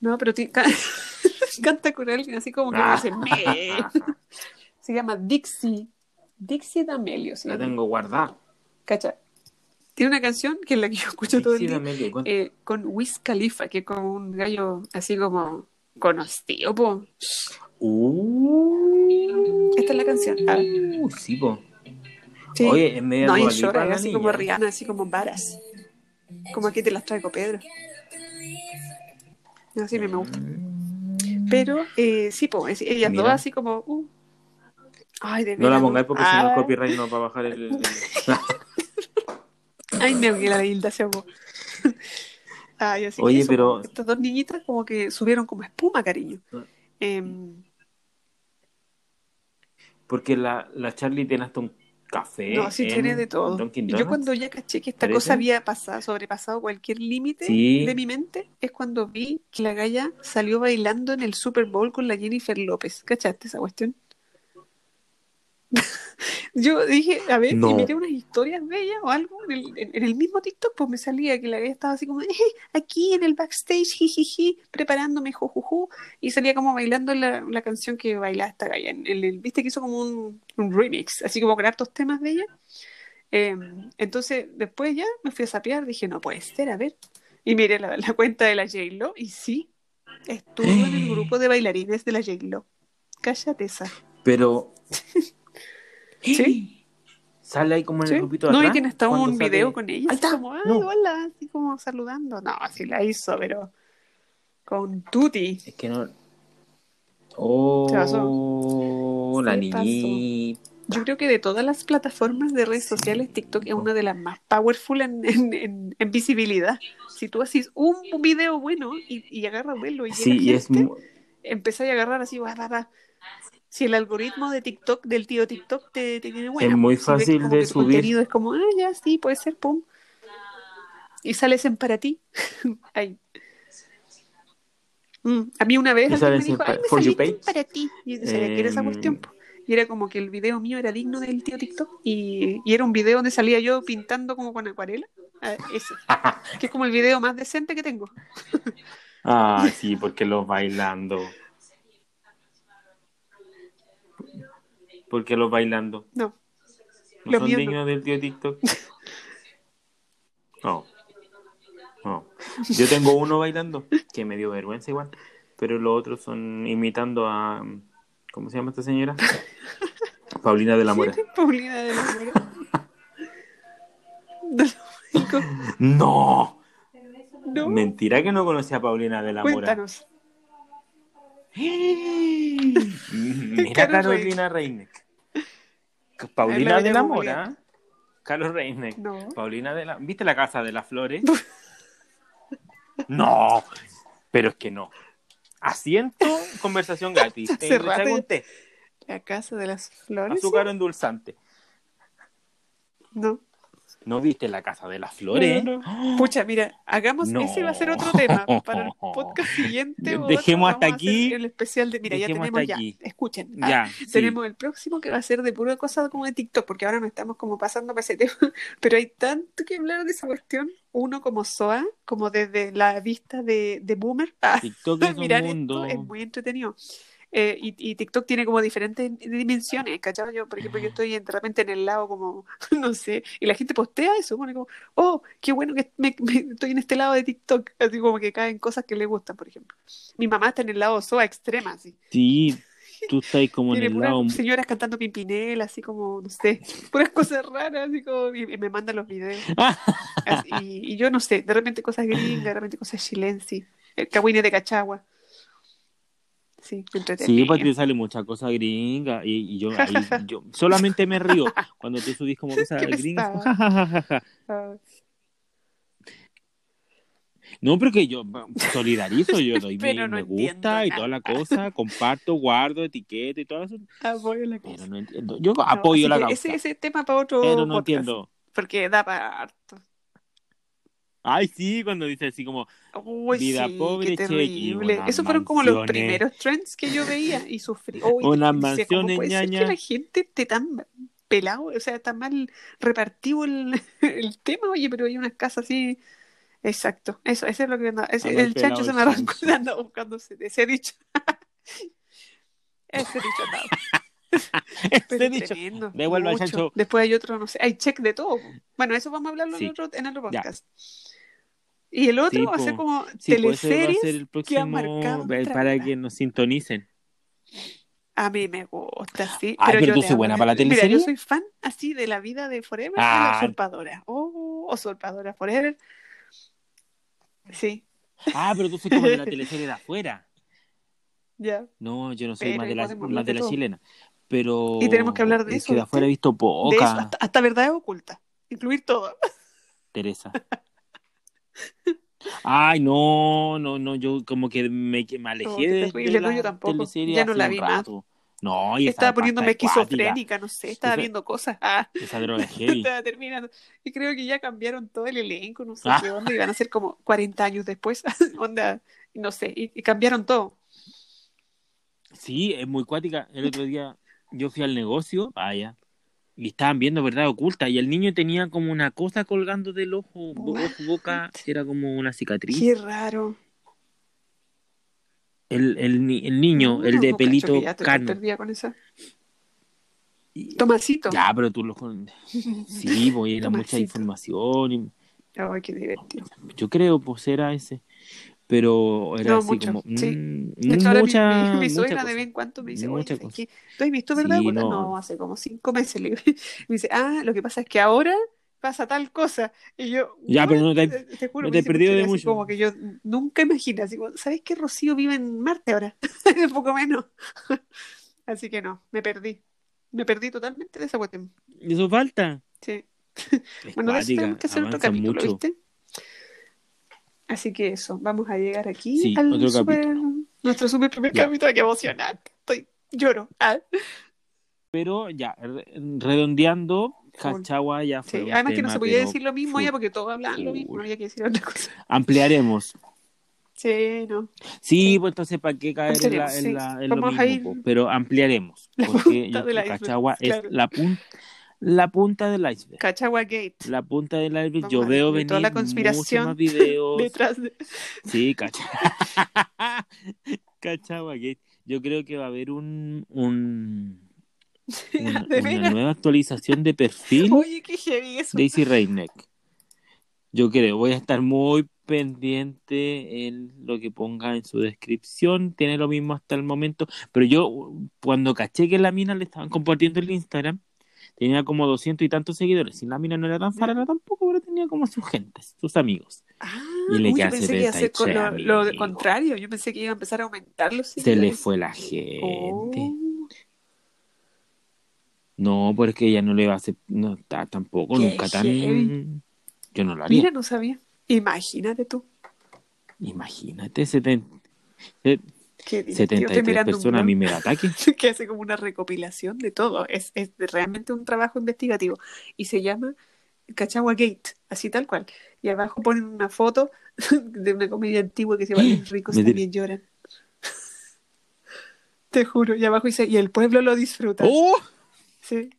No, pero <laughs> canta con alguien así como que Ah. dice, "Me". Se llama Dixie. Dixie D'Amelio, la tengo guardada. ¿Cacha? Tiene una canción que es la que yo escucho todo el día ¿cuánto? eh, con Wiz Khalifa, que es como un gallo así como conocido, po. Uh, Esta es la canción. Ah, sí, po. sí. Oye, es media no, Lipa llora, así niña. como Rihanna, así como varas. Como aquí te las traigo, Pedro. Así me, me gusta. Mm. Pero, eh, sí, po, es- ellas Mira. dos así como... uh. Ay, de No la pongáis porque si no el copyright no va a bajar el... el- <laughs> Ay, me que la Hilda se ahogó. <laughs> Ay, así que Oye, eso, pero- Estas dos niñitas como que subieron como espuma, cariño. Ah. Em, Porque la, la Charlie tiene hasta un café. No, sí en tiene de todo. Y yo cuando ya caché que esta ¿Parece? cosa había pasado, sobrepasado cualquier límite Sí. de mi mente, es cuando vi que la galla salió bailando en el Super Bowl con la Jennifer López. ¿Cachaste esa cuestión? <laughs> Yo dije, a ver, No. y miré unas historias de ella o algo en el, en- en el mismo TikTok, pues me salía que la galla estaba así como, "Eh, aquí en el backstage, jijiji, preparándome, jujuju, y salía como bailando la, la canción que bailaba esta galla. Viste que hizo como un, un remix, así como con hartos temas de ella. Eh, entonces, después ya me fui a sapear, dije, no puede ser, a ver. Y miré la, la cuenta de la J-Lo, y sí, estuvo en el grupo de bailarines de la J-Lo. Cállate esa. Pero... <laughs> Sí. Sale ahí como en ¿Sí? el grupito de No, y atrás, tiene hasta un sale- video con ella, Ahí así está. como, ay, No. hola, así como saludando. No, así la hizo, pero con Tuti. Es que no... ¿Qué Oh, la niñita. Yo creo que de todas las plataformas de redes sociales, TikTok es una de las más powerful en, en, en- en visibilidad. Si tú haces un video bueno y, y agarra vuelo y Sí, y es... gente, mu- empezáis a agarrar así, va, va, va. Si el algoritmo de TikTok, del tío TikTok, te, te tiene buena. Es muy fácil de subir. contenido es como, ah, ya, sí, puede ser, pum. Y sales en para ti. <laughs> Ahí. Mm, A mí una vez alguien me dijo, ay, me saliste para ti. Y yo decía, ¿qué era esa Em, cuestión? po? Y era como que el video mío era digno del tío TikTok. Y, y era un video donde salía yo pintando como con acuarela. Ah, ese. <laughs> Que es como el video más decente que tengo. Ah, <laughs> sí, porque los bailando. Porque los bailando. No. ¿No son dignos del tío TikTok? <laughs> No. No. Yo tengo uno bailando, que me dio vergüenza igual, pero los otros son imitando a... ¿Cómo se llama esta señora? <laughs> Paulina de la Mora. ¿Quién es <laughs> Paulina de la Mora? No. ¡No! Mentira que no conocía a Paulina de la Mora. cuéntanos. Mira Carol Carolina Reinek. Paulina de la Mora. Carlos Reinek. No. Paulina de la. ¿Viste la casa de las flores? <laughs> no. Pero es que no. Asiento, conversación gratis. <laughs> Eh, té, La casa de las flores. azúcar endulzante. No. ¿No viste la casa de las flores? No, no. <gasps> Pucha, mira, hagamos, No. ese va a ser otro tema <laughs> para el podcast siguiente. Dejemos hasta aquí. El especial de, mira, ya tenemos ya, aquí. escuchen, ah, Ya. sí. tenemos el próximo que va a ser de pura cosa como de TikTok, porque ahora nos estamos como pasando para ese tema, <laughs> pero hay tanto que hablar de esa cuestión, uno como SOA, como desde la vista de, de Boomer, ah, TikTok es <laughs> un mirar mundo. esto es muy entretenido. Eh, y, y TikTok tiene como diferentes dimensiones, ¿cachai? Yo, por ejemplo, yo estoy en- de repente en el lado como, <laughs> no sé, y la gente postea eso, pone como, oh, qué bueno que me- me- estoy en este lado de TikTok, así como que caen cosas que le gustan, por ejemplo. Mi mamá está en el lado SOA extrema, así. Sí, tú estás como en el lado. señoras cantando Pimpinela, así como, no sé, <laughs> puras cosas raras, así como, y, y me mandan los videos. <laughs> Así, y, y yo no sé, de repente cosas gringas, de repente cosas chilensis, el cagüine de Cachagua. Sí. Sí, pues te sale mucha cosa gringa y, y yo, ahí, <laughs> yo solamente me río cuando tú subís como <laughs> cosas gringas. Ah, No, pero que yo solidarizo, yo <laughs> doy mi Pero no me gusta y toda la cosa, comparto, guardo, etiqueta y todo eso, apoyo la pero causa. no entiendo. Yo No, apoyo la causa, Ese, ese tema para otro pero no podcast, entiendo. Porque da para harto. Ay, sí, cuando dice así como, Uy, Vida sí, pobre, qué terrible. Esos fueron como los primeros trends que yo veía y sufrí. Uy, <laughs> Unas decía, ¿cómo mansiones, puede ser ñaña? que la gente esté tan pelado, o sea, tan mal repartido el, <laughs> el tema? Oye, pero hay unas casas así. Exacto, eso, eso es lo que ese- Anda el chancho se me arrancó chancho. anda buscándose ese dicho. <laughs> ese dicho Ese dicho. tremendo, al chancho. Después hay otro, no sé, hay check de todo. Bueno, eso vamos a hablarlo Sí. en, otro, en otro Ya. Y el otro Sí, va a ser como sí, teleseries ser el que próximo marcado eh, nuestra para que nos sintonicen. A mí me gusta, sí. Ay, pero yo tú soy buena para la Mira, teleserie. yo soy fan así de la vida de Forever y Ah. la usurpadora. Oh, usurpadora Forever. Sí, Ah, pero tú soy como de la <laughs> teleserie de afuera. ya. No, yo no soy Pero más de la, más de la chilena. Pero. Y tenemos que hablar de es eso, que de afuera he visto De poca, eso, hasta, hasta verdades ocultas. Incluir todo. Teresa. <laughs> Ay, no, no, no, yo como que me, me alejé No, de, la yo tampoco. Ya no la vi más. No, y Estaba poniéndome esquizofrénica, no sé, estaba Esa- viendo cosas. Ah, <laughs> Esa droga es heavy. estaba terminando. Y creo que ya cambiaron todo el elenco, no sé Ah. qué onda, iban a ser como 40 años después. <laughs> onda, no sé, y, y cambiaron todo. Sí, es muy cuática. El otro día yo fui al negocio, vaya, y estaban viendo verdad oculta, y el niño tenía como una cosa colgando del ojo, bo- boca, era como una cicatriz. Qué raro. El, el, el niño, No, el de pelito te con esa. Y- Tomasito. Ya, pero tú lo con- <laughs> Sí, pues era mucha información. y- Ay, qué divertido. Yo creo, pues era ese. Pero era No, así mucho, como. sí. mm, mi- mucha, mi, mi suegra de vez en cuando me dice, Mucha oye, cosa. ¿qué? ¿tú has visto verdad? Sí, oculta?". no. no. hace como cinco meses. Le. <laughs> Me dice, ah, lo que pasa es que ahora pasa tal cosa. Y yo, Ya, pero no te- juro, no me te he perdido de mucho. Como que yo nunca imaginé, así como, ¿sabes qué? Rocío vive en Marte ahora, un <laughs> poco menos. <laughs> Así que no, me perdí. Me perdí totalmente de esa cuestión. Eso falta. Sí. Es Bueno, de eso tenemos que hacer otro capítulo, mucho. ¿viste? Así que eso, vamos a llegar aquí Sí, al otro super- nuestro super primer Ya. capítulo, qué emocionante. Estoy, lloro. Ah, Pero ya, re- redondeando. Cachagua ya fue. sí. un Además que no se podía decir lo mismo ya porque todos hablan lo mismo, no había que decir otra cosa. Ampliaremos. Sí, no. Sí, pues entonces, ¿para qué caer en, la, en, sí. la- en lo mismo? Pero ampliaremos. La Porque punta yo- Cachagua claro. es la, pun- la punta del iceberg. Cachagua Gate. La punta del iceberg. Vamos Yo a veo venir toda la conspiración más videos. <laughs> Detrás de. Sí, Cachagua. <laughs> Cachagua Gate. Yo creo que va a haber un, un <laughs> una, de nueva actualización de perfil. Oye, qué heavy eso. Daisy Reineck. Yo creo, voy a estar muy pendiente en lo que ponga en su descripción. Tiene lo mismo hasta el momento. Pero yo, cuando caché que la mina le estaban compartiendo el Instagram, tenía como doscientos y tantos seguidores. Y la mina no era tan farana tampoco, pero tenía como sus gentes, sus amigos. Ah, Y le uy, yo pensé que iba a con lo, 76 lo amigos. contrario. Yo pensé que iba a empezar a aumentar los Se le seguidores. fue la gente. Oh, No, porque ella no le va a hacer, no está tampoco, Qué nunca tan... Yo no lo haría. mira, no sabía. Imagínate tú. Imagínate, seten- eh, Qué divertido. Estoy 73 mirando un personas a mí me da ataque. <laughs> que hace como una recopilación de todo. Es, es realmente un trabajo investigativo. Y se llama Cachagua Gate, así tal cual. Y abajo ponen una foto <laughs> de una comedia antigua que se llama <gasps> Los ricos también lloran. <laughs> Te juro. Y abajo dice, y el pueblo lo disfruta. ¡Oh! Sí.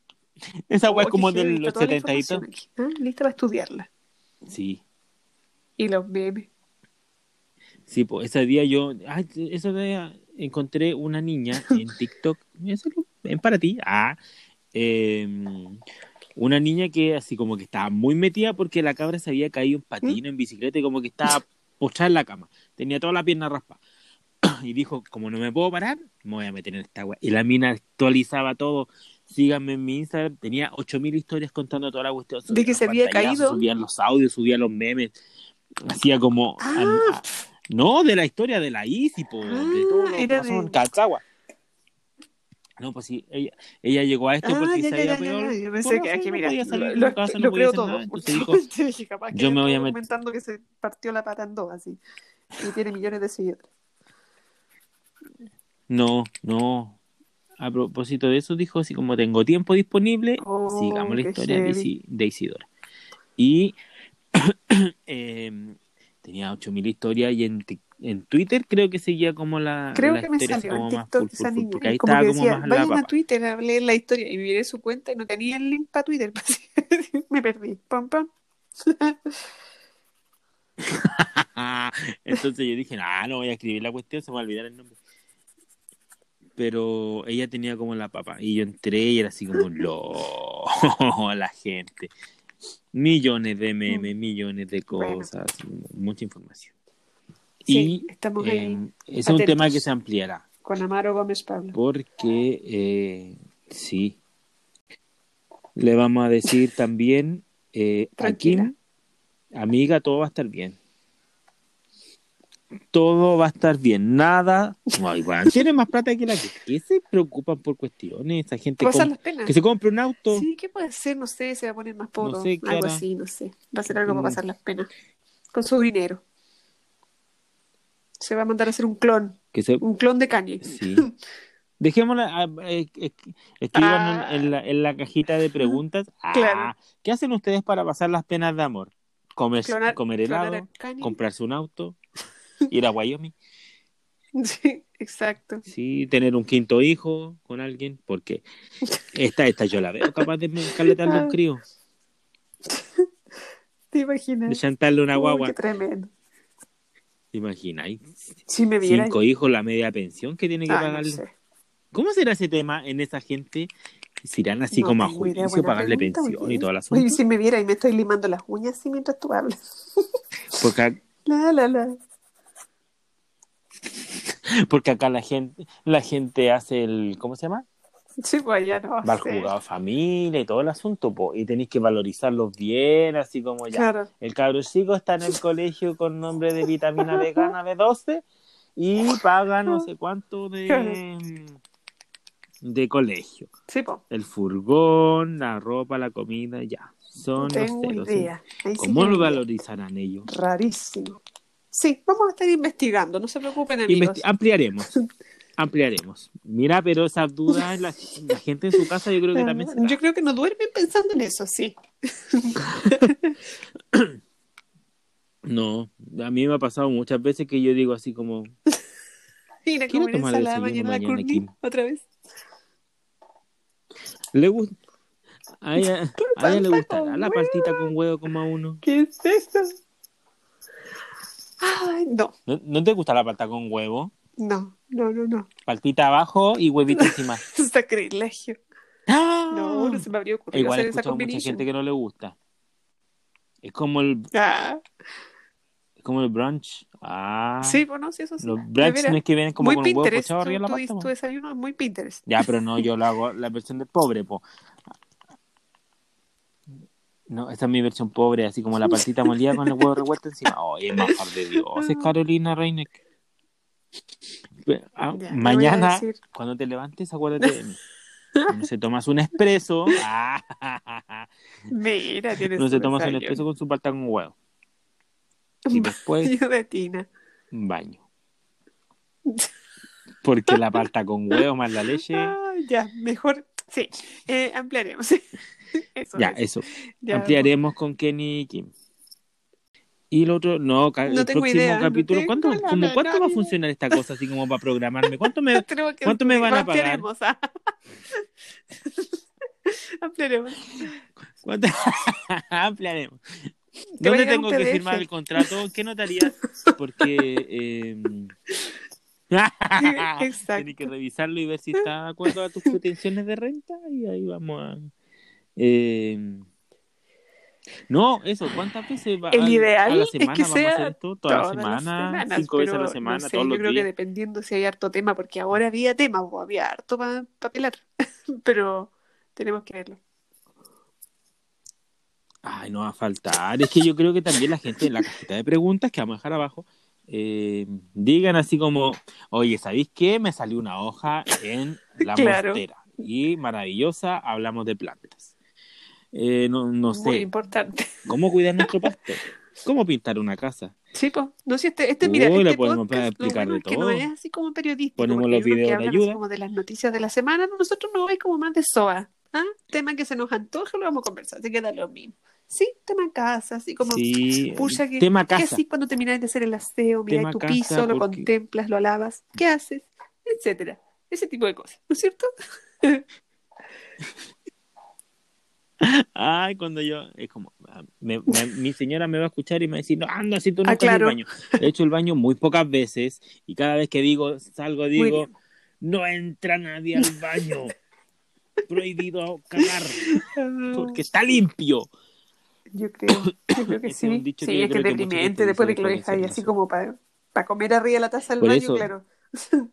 Esa Oh, es qué como heavy, de está los toda la 70 y. Ah, Lista para estudiarla. Sí, Y los memes. Sí, pues ese día yo, ay, ese día encontré una niña <laughs> en TikTok, eso es para ti, ah, eh, una niña que así como que estaba muy metida porque la cabra se había caído en patino, en bicicleta y como que estaba postrada en la cama, tenía toda la pierna raspada. <clears throat> Y dijo, como no me puedo parar, me voy a meter en esta weá. Y la mina actualizaba todo. Síganme en mi Instagram. Tenía 8000 historias contando toda la cuestión. De que Subía se había caído. Subía los audios, subía los memes. Hacía como. Ah. a- no, de la historia de la Isi, po, de todo lo que era pasó de- en Cachagua. No, pues sí, ella, ella llegó a esto Ah, porque ya, se había pegado Yo pensé que no mira, salir lo, casa, no creo todo. nada, entonces dijo, <laughs> Yo dije, capaz que yo me voy a está met- comentando que se partió la pata en dos, así. Y tiene millones de seguidores. No, no. A propósito de eso, dijo así como tengo tiempo disponible, Oh, sigamos la historia de, Isidora. Y <coughs> em, tenía 8000 historias y en, en Twitter creo que seguía como la, Creo la que me salió en como más TikTok esa niña. porque ahí como estaba que como decía, más la vayan a papa. Twitter a leer la historia. Y miré su cuenta y no tenía el link para Twitter. <laughs> <laughs> me perdí. Pam, pam. <laughs> Entonces yo dije, ah, no voy a escribir la cuestión, se me va a olvidar el nombre. Pero ella tenía como la papa. Y yo entré y era así como, lo, la gente. Millones de memes, millones de Mm. Bueno. cosas, mucha información. Sí, y estamos ahí ese es un tema que se ampliará. con Amaro Gómez Pablo. Porque, eh, sí, le vamos a decir también eh, a. Kim, amiga, todo va a estar bien. Todo va a estar bien, nada. <laughs> Tiene más plata que la que. ¿Qué se preocupan por cuestiones? Esa gente penas. que se compre un auto. Sí, ¿qué puede ser? No sé, se va a poner más sé, ¿qué algo hará? así, no sé. Va a ser algo Mm. para pasar las penas. Con su dinero. Se va a mandar a hacer un clon. Que se, Un clon de Kanye. sí. Dejémosla, ah, eh, eh, escríbanos Ah. en, la, en la cajita de preguntas. Ah, Claro. ¿Qué hacen ustedes para pasar las penas de amor? Comer, Clonar- comer helado, comprarse un auto, <laughs> ir a Wyoming, <laughs> Sí, exacto. sí, tener un quinto hijo con alguien, porque esta, esta yo la veo capaz de caletarle un crío, <laughs> ¿Te imaginas? de chantarle una Uy, guagua. qué tremendo. ¿Te imaginas? Si me viera. Cinco hijos, la media pensión que tiene que Ah, no pagarle. sé. ¿Cómo será ese tema en esa gente? Si irán así No como a juicio, pagarle pregunta, pensión y el asunto? Oye, si me viera y me estoy limando las uñas así mientras tú hablas. Porque, La, la, la. <laughs> porque acá la gente, la gente hace el, ¿cómo se llama? Sí, pues ya no. Va de familia y todo el asunto, po, y tenéis que valorizarlos bien, así como ya. Claro. El cabro chico está en el <laughs> colegio con nombre de vitamina vegana B12 y paga no sé cuánto de, de colegio. Sí, pues. El furgón, la ropa, la comida, ya. Son No los ceros. idea. Sí ¿Cómo lo valorizarán ellos? Rarísimo. Sí, vamos a estar investigando, no se preocupen, amigos. Investi- ampliaremos. <laughs> Ampliaremos. Mira, pero esas dudas, la, la gente en su casa yo creo que también se Yo creo que no duermen pensando en eso, sí. <laughs> No, a mí me ha pasado muchas veces que yo digo así como, Ir a Quiero comer ensalada mañana mañana, Courtney, otra vez. le gusta, a ella, <laughs> a ella le gustará la partita con huevo como a uno. ¿Qué es eso? Ay, no, ¿No, no te gusta la palta con huevo? no, no, no, no. Paltita abajo y huevito encima. <laughs> Sacrilegio. ¡Ah! No, no se me habría ocurrido Igual hacer esa mucha gente que no le gusta. Es como el, Ah, es como el brunch. Ah, Sí, pues no, sí, eso sí. los brunch no es que vienen como muy con un huevo pochado arriba la pasta. tu desayuno es muy Pinterest. Ya, pero no, yo lo hago la versión del pobre, po. No, esa es mi versión pobre, así como la patita molida con el huevo revuelto encima. Oye, manjar de Dios, <laughs> es Carolina Reineck. Ah, mañana, cuando te levantes, acuérdate de mí. No se tomas un espresso. Ah, <laughs> Mira, tienes no se tomas un espresso con su palta con huevo. Y después, Baño de tina. un baño. Porque la palta con huevo más la leche. <laughs> Ah, ya, mejor. Sí, eh, ampliaremos. <laughs> Eso Ya, es. eso. Ya, Ampliaremos con Kenny y Kim. Y el otro, no, No el próximo idea, capítulo, ¿cuánto, la como, menor ¿cuánto va a funcionar esta cosa así como para programarme? ¿Cuánto me, <laughs> ¿Cuánto me van a pagar? Ampliaremos. ah. <laughs> ampliaremos. cuánto- ¿Dónde tengo que PDF. firmar el contrato? ¿Qué notaría? Porque eh, <laughs> Exacto. Tienes que revisarlo y ver si está de acuerdo a tus pretensiones de renta y ahí vamos a... eh, no, eso, ¿cuántas veces va El al- ideal a la es semana que vamos a hacer sea esto? Toda la Todas las semana, semanas, cinco veces a la semana, no sé, todos yo los creo que días. dependiendo si hay harto tema, porque ahora había tema, o había harto para pelar, <laughs> pero tenemos que verlo. Ay, no va a faltar. Es que yo creo que también la gente en la cajita de preguntas que vamos a dejar abajo eh, digan así como, oye, ¿sabéis qué? Me salió una hoja en <laughs> la Claro. mostera y maravillosa, hablamos de plantas. Eh, no, no Muy sé, importante. ¿cómo cuidar nuestro <laughs> pasto? ¿Cómo pintar una casa? Sí, pues, no sé, este, este, mira, Uy, este podemos podcast, lo explicar bueno de es que todo. no es así como periodístico, Ponemos los videos de ayuda. como de las noticias de la semana, no, nosotros no es como más de SOA, ¿ah? Tema que se nos antoja, lo vamos a conversar, así que da lo mismo. Sí, tema casa, así como, Sí, pucha, que, tema ¿qué casa. así cuando terminas de hacer el aseo, miras tu piso, lo porque- contemplas, lo alabas, ¿qué haces? Etcétera. Ese tipo de cosas, ¿no es cierto? <laughs> Ay, cuando yo, es como, ah, me- me- mi señora me va a escuchar y me va a decir, no, anda, si tú no Ah, en el claro. baño. He hecho el baño muy pocas veces y cada vez que digo, salgo, digo, no entra nadie al baño. <laughs> Prohibido cagar porque está limpio. Yo creo, yo creo que sí. Sí, que es que es deprimente después de que lo dejáis así como para comer arriba de la taza del Por baño, eso- claro. <laughs>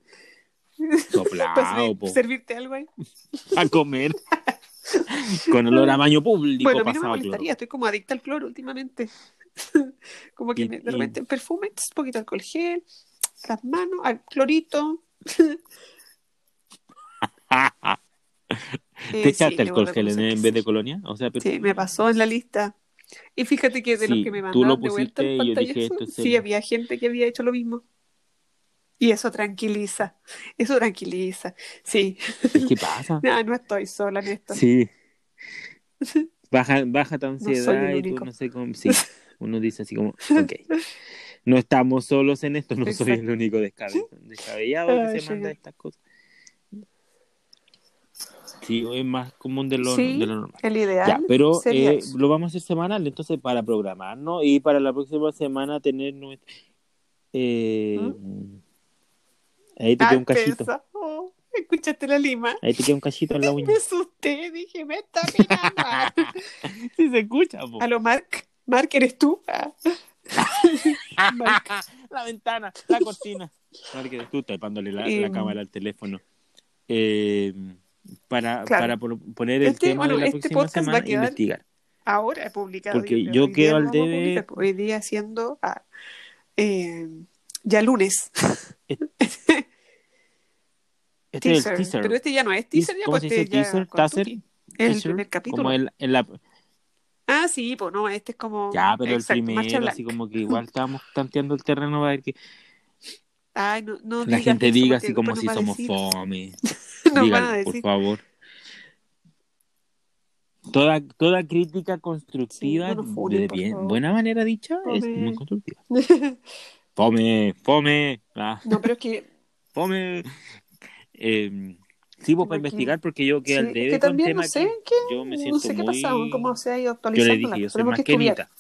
Soplado, po, servirte algo ahí. <laughs> a comer. Con olor a baño público Bueno, a mí no me molestaría, estoy como adicta al cloro últimamente. <laughs> como que Y- me- de y- repente el perfume, un poquito de alcohol gel, las manos, al clorito. Eh, ¿Te sí, echaste debo alcohol gel en, en vez de sí. colonia? O sea, Sí, me pasó en la lista. Y fíjate que de los Sí, que me mandaron de vuelta pusiste el dije, pantallazo, sí había gente que había hecho lo mismo. Y eso tranquiliza, eso tranquiliza. Sí, ¿Qué pasa? <laughs> no, no estoy sola en esto. Sí. <laughs> Baja, baja tu ansiedad el y tú no sé cómo. Sí, uno dice así como, <laughs> ok. No estamos solos en esto, no soy el Exacto. único descabe- descabellado Ay, que se manda estas cosas. Sí, es más común de lo, Sí, de lo normal. el ideal Ya, pero sería eh, lo vamos a hacer semanal, entonces para programarnos y para la próxima semana tener. Eh, Ahí te queda un cachito. Oh, ¿Escuchaste la lima? Ahí te queda un cachito en la <laughs> uña. Me asusté, dije, me está mirando. <laughs> <laughs> Sí se escucha, po. A lo Mark, Mark, ¿eres tú? Ah. Mark. la ventana, la cortina. Porque tú tapándole la, Eh, la cámara al teléfono. Eh, para, Claro. para poner el Este- tema bueno, de la este próxima semana e investigar. Ahora he publicado. Porque yo quedo al debe- publicar, Hoy día siendo ah, eh, ya lunes. <laughs> <laughs> Este es el Teaser. Pero este ya no es teaser, ya ¿Cómo pues se dice? este Teaser, taser. Es el primer capítulo. Como el, en la, Ah, sí, pues no, este es como. ya, pero exacto, el primero, así como que igual <laughs> estábamos tanteando el terreno para ver que Ay, no, no la gente diga así como si somos fome. A Díganlo, por favor. Toda, toda crítica constructiva, Sí, no funen, de bien, buena manera dicha, es Fome. muy constructiva. <laughs> Fome, fome, ah, No, pero es que <laughs> fome. Eh, sí, vos para investigar porque yo sí, quedé al es debe que con también no temas sé que yo me no siento sé qué muy... pasa, cómo se ha ido Yo actualizando. le dije, yo soy más que. Anita,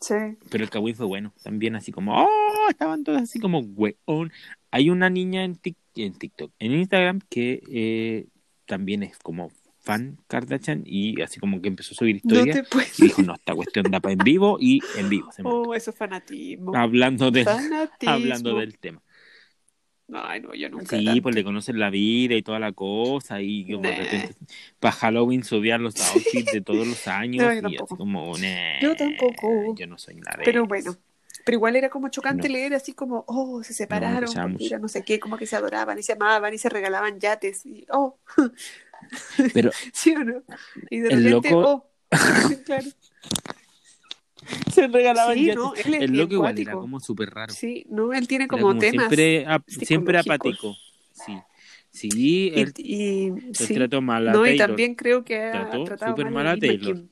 Sí. pero el Kawin fue bueno. También así como, oh, estaban todas así como, weón. Hay una niña en, Tik- en TikTok, en Instagram, que eh, también es como fan Kardashian y así como que empezó a subir No historias puedes. y dijo, no, esta cuestión da para en vivo y en vivo. se. Oh, eso es fanatismo. hablando, de, Fanatismo. hablando del tema. Ay, no, yo nunca. Sí, tanto. pues le conocen la vida y toda la cosa y como de repente para Halloween subían los outfits de todos los <laughs> años No, yo y así como, nah, Yo tampoco. Yo no soy nada de Pero bueno, pero igual era como chocante No. leer así como, oh, se separaron, porque era no sé qué, como que se adoraban y se amaban y se regalaban yates y, oh, <laughs> Pero ¿sí o no? Y de El repente, loco- oh, <laughs> <laughs> claro. se regalaban Sí, yates. no, él es El loco igual era como súper raro. Sí, no, él tiene como, temas. siempre, ap- siempre apático. Sí. Sí, Y, él, y- él sí. trató mal a No, y Taylor. también creo que ha Trató tratado súper mal, mal a Taylor. Kim.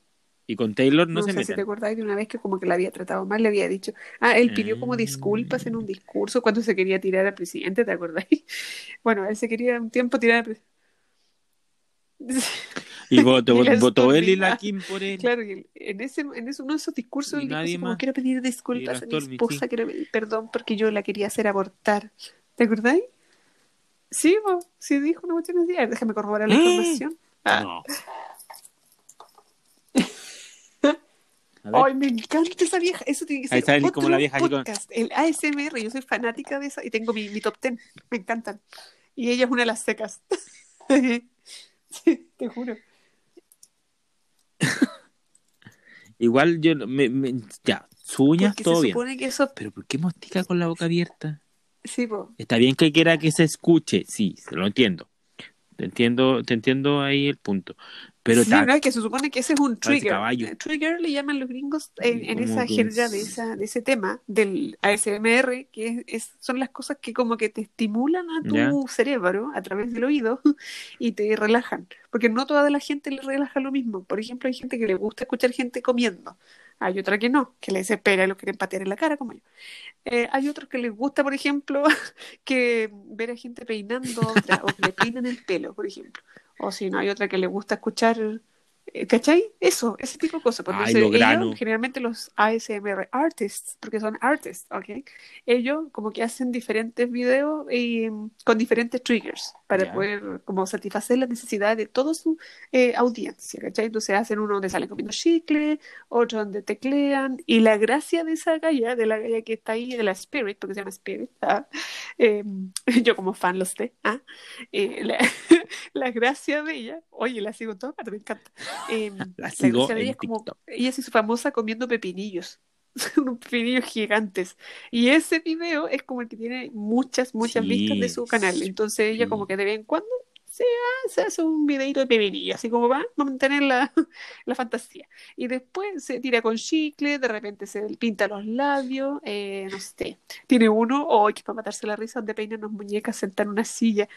Y con Taylor no, No, se sé si te meten. acordáis de una vez que como que la había tratado mal, le había dicho, ah, él pidió como Ah. disculpas en un discurso cuando se quería tirar al presidente, ¿te acordáis? <laughs> Bueno, él se quería un tiempo tirar al presidente. Y <laughs> votó, Y votó él y la Kim por él. Claro, en ese, en ese, uno de esos discursos él dijo como, quiero pedir disculpas a mi esposa, sí. quiero pedir perdón porque yo la quería hacer abortar. ¿Te acordáis? Sí, po, sí dijo una cuestión así. Déjame corroborar la ¡Eh! información. Ah, No. A ver. Ay, me encanta esa vieja. Eso tiene que Ahí ser está, como la vieja con-. El ASMR, yo soy fanática de esa y tengo mi, mi top ten. Me encantan. Y ella es una de las secas. <laughs> sí, te juro. <laughs> Igual yo, me, me- ya, sus uñas todo se bien. supone que eso. Pero ¿por qué mostica con la boca abierta? Sí, po. Está bien que quiera que se escuche, sí, se lo entiendo. Te entiendo, te entiendo ahí el punto. Pero sí, que se supone que ese es un trigger. caballo. Trigger le llaman los gringos en, esa jerga es- de, esa, de ese tema del ASMR, que es, es- son las cosas que como que te estimulan a tu Ya. cerebro a través del oído <laughs> y te relajan. Porque no toda la gente le relaja lo mismo. Por ejemplo, hay gente que le gusta escuchar gente comiendo. Hay otra que no, que le desespera y lo quieren patear en la cara como yo. Eh, hay otros que les gusta, por ejemplo, <laughs> que ver a gente peinando a otra, o que le peinan el pelo, por ejemplo. O si no, hay otra que le gusta escuchar, ¿cachai? Eso, ese tipo de cosas. Porque Ay, grano. ellos, generalmente los ASMR artists, porque son artists, ¿ok? Ellos como que hacen diferentes videos y, mm, con diferentes triggers para poder como satisfacer las necesidades de toda su eh, audiencia, ¿cachai? Entonces hacen uno donde salen comiendo chicle, otro donde teclean, y la gracia de esa galla, de la galla que está ahí, de la Spirit, porque se llama Spirit, ¿ah? Eh, <laughs> yo como fan lo sé, ¿ah? Eh, la, <laughs> la gracia de ella, oye, la sigo en todas partes, me encanta. <laughs> Eh, La sigo ella es como, TikTok. ella se hizo famosa comiendo pepinillos. <laughs> unos pepinillos gigantes. Y ese video es como el que tiene muchas, muchas Sí, vistas de su canal. Entonces ella sí. como que de vez en cuando se, ha- se hace un videito de pepinillos, así como va a mantener la, <laughs> la fantasía. Y después se tira con chicle, de repente se pinta los labios, eh, no sé. Tiene uno, o que para matarse la risa, donde peina unas muñecas sentadas en una silla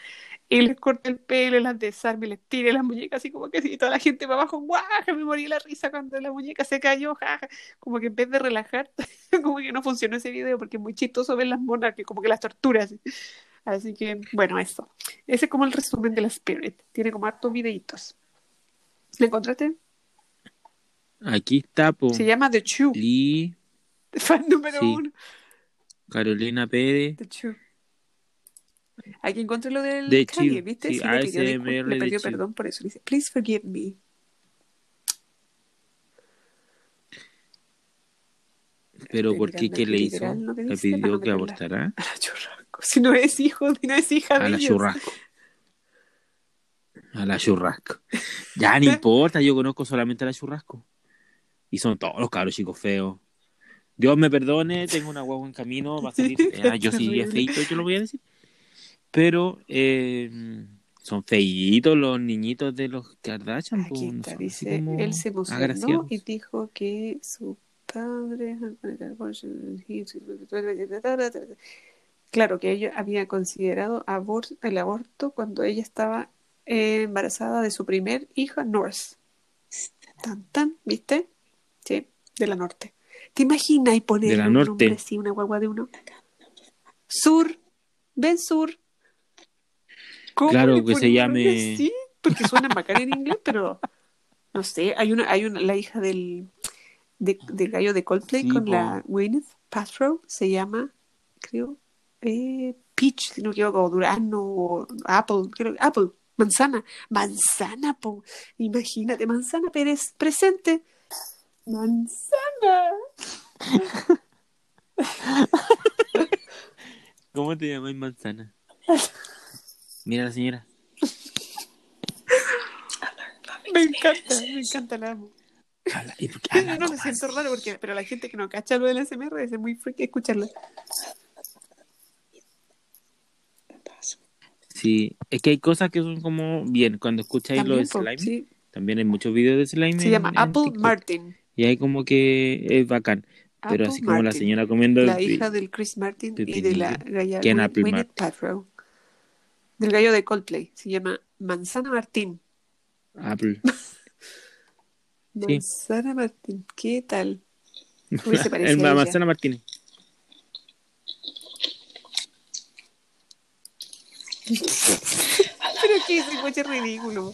y les corta el pelo, las desarma y les tira las muñecas así como que si toda la gente para abajo, ¡guau! Me morí la risa cuando la muñeca se cayó, jaja. Como que en vez de relajar, <laughs> como que no funcionó ese video porque es muy chistoso ver las monas que como que las torturas. Así que, bueno, eso. Ese es como el resumen de la Spirit. Tiene como hartos videitos. ¿La encontraste? Aquí está, po. Se llama The Chew. Lee, <laughs> Fan número Sí. uno. Carolina Pérez. The Chew. Aquí encontré lo del The Kanye, ¿viste? sí, Sí, le pidió, le pidió perdón por eso. Dice, please forgive me. Pero ¿por qué? ¿Qué le hizo? ¿Le pidió que abortará? <laughs> A la churrasco. Si no es hijo, no es hija de A la ellos. churrasco. A la churrasco. Ya, no importa, yo conozco solamente a la churrasco. Y son todos los cabros chicos feos. Dios me perdone, tengo una guagua en camino, va a salir fea. Yo sí es feito, yo lo voy a decir. Pero eh, son feitos los niñitos de los Kardashian. Aquí no está, dice, como él se emocionó agraciados. y dijo que su padre... Claro, que ella había considerado abor- el aborto cuando ella estaba eh, embarazada de su primer hija, North. Tan, tan, ¿viste? Sí, de la norte. ¿Te imaginas y poner De la un norte. nombre así, una guagua de uno? Sur, ven Sur. ¿Cómo Claro, que se un nombre llame- así? Porque suena bacán en inglés, pero no sé, hay una, hay una, la hija del, de- del gallo de Coldplay Sí, con po. la Gwyneth Paltrow, se llama, creo, eh, Peach, si no equivoco, Durazno, o Apple, creo, Apple, Manzana. Manzana, po. Imagínate, Manzana Pérez presente. Manzana. <laughs> ¿Cómo te llamas manzana? Mira la señora. Me encanta, me encanta, la amo. Habla- ¿y por qué habla <laughs> No me siento raro porque, pero la gente que no cacha lo del SMR es muy freaky escucharla. Sí, es que hay cosas que son como bien. Cuando escucháis lo de También, po, slime, sí. también hay muchos videos de slime. Se en- llama en Apple TikTok. Martin. Y hay como que es bacán. Pero así como la señora comiendo. La y- hija del Chris Martin de y de la galla. Del gallo de Coldplay. Se llama Manzana Martín. Apple. <laughs> Sí. Manzana Martín. ¿Qué tal? <laughs> Uy, se parece El a manzana Martínez. Pero que ese coche es ridículo.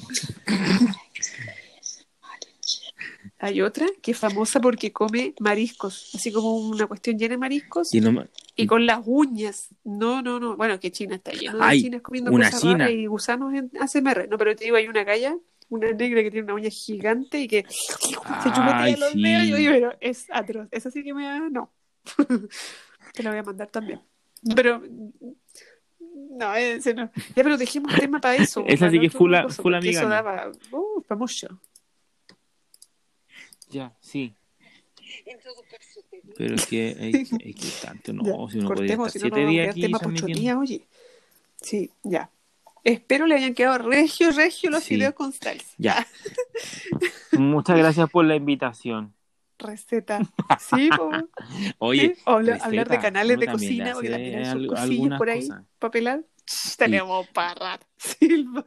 Hay otra que es famosa porque come mariscos, así como una cuestión llena de mariscos Y no ma- y con las uñas. No, no, no. Bueno, que China está lleno de Ay, chinas comiendo una cosas china. y gusanos en ASMR. No, pero te digo, hay una galla, una negra que tiene una uña gigante y que se chupotea los sí. dedos. Y yo, pero es atroz. Esa sí que me da. No. <laughs> te la voy a mandar también. Pero. No, ese no. Ya, pero dejemos tema para <laughs> eso. Esa sí que es full- coso, full porque Eso amigana. daba. Uh, para mucho. Ya, sí. Pero es que hay, <laughs> hay que tanto, no, Ya, si uno cortemos, estar si no, no siete a días aquí tema pochonía, oye. Sí, ya. Espero le hayan quedado regio, regio los Sí. videos con salsa. Ya. <laughs> Muchas gracias por la invitación. Receta. <laughs> Sí, po. Oye, Sí, o habla- receta, hablar de canales de cocina, porque también hay sus cosillas por ahí cosas. para pelar. Ch, Tenemos para. <laughs> Silva.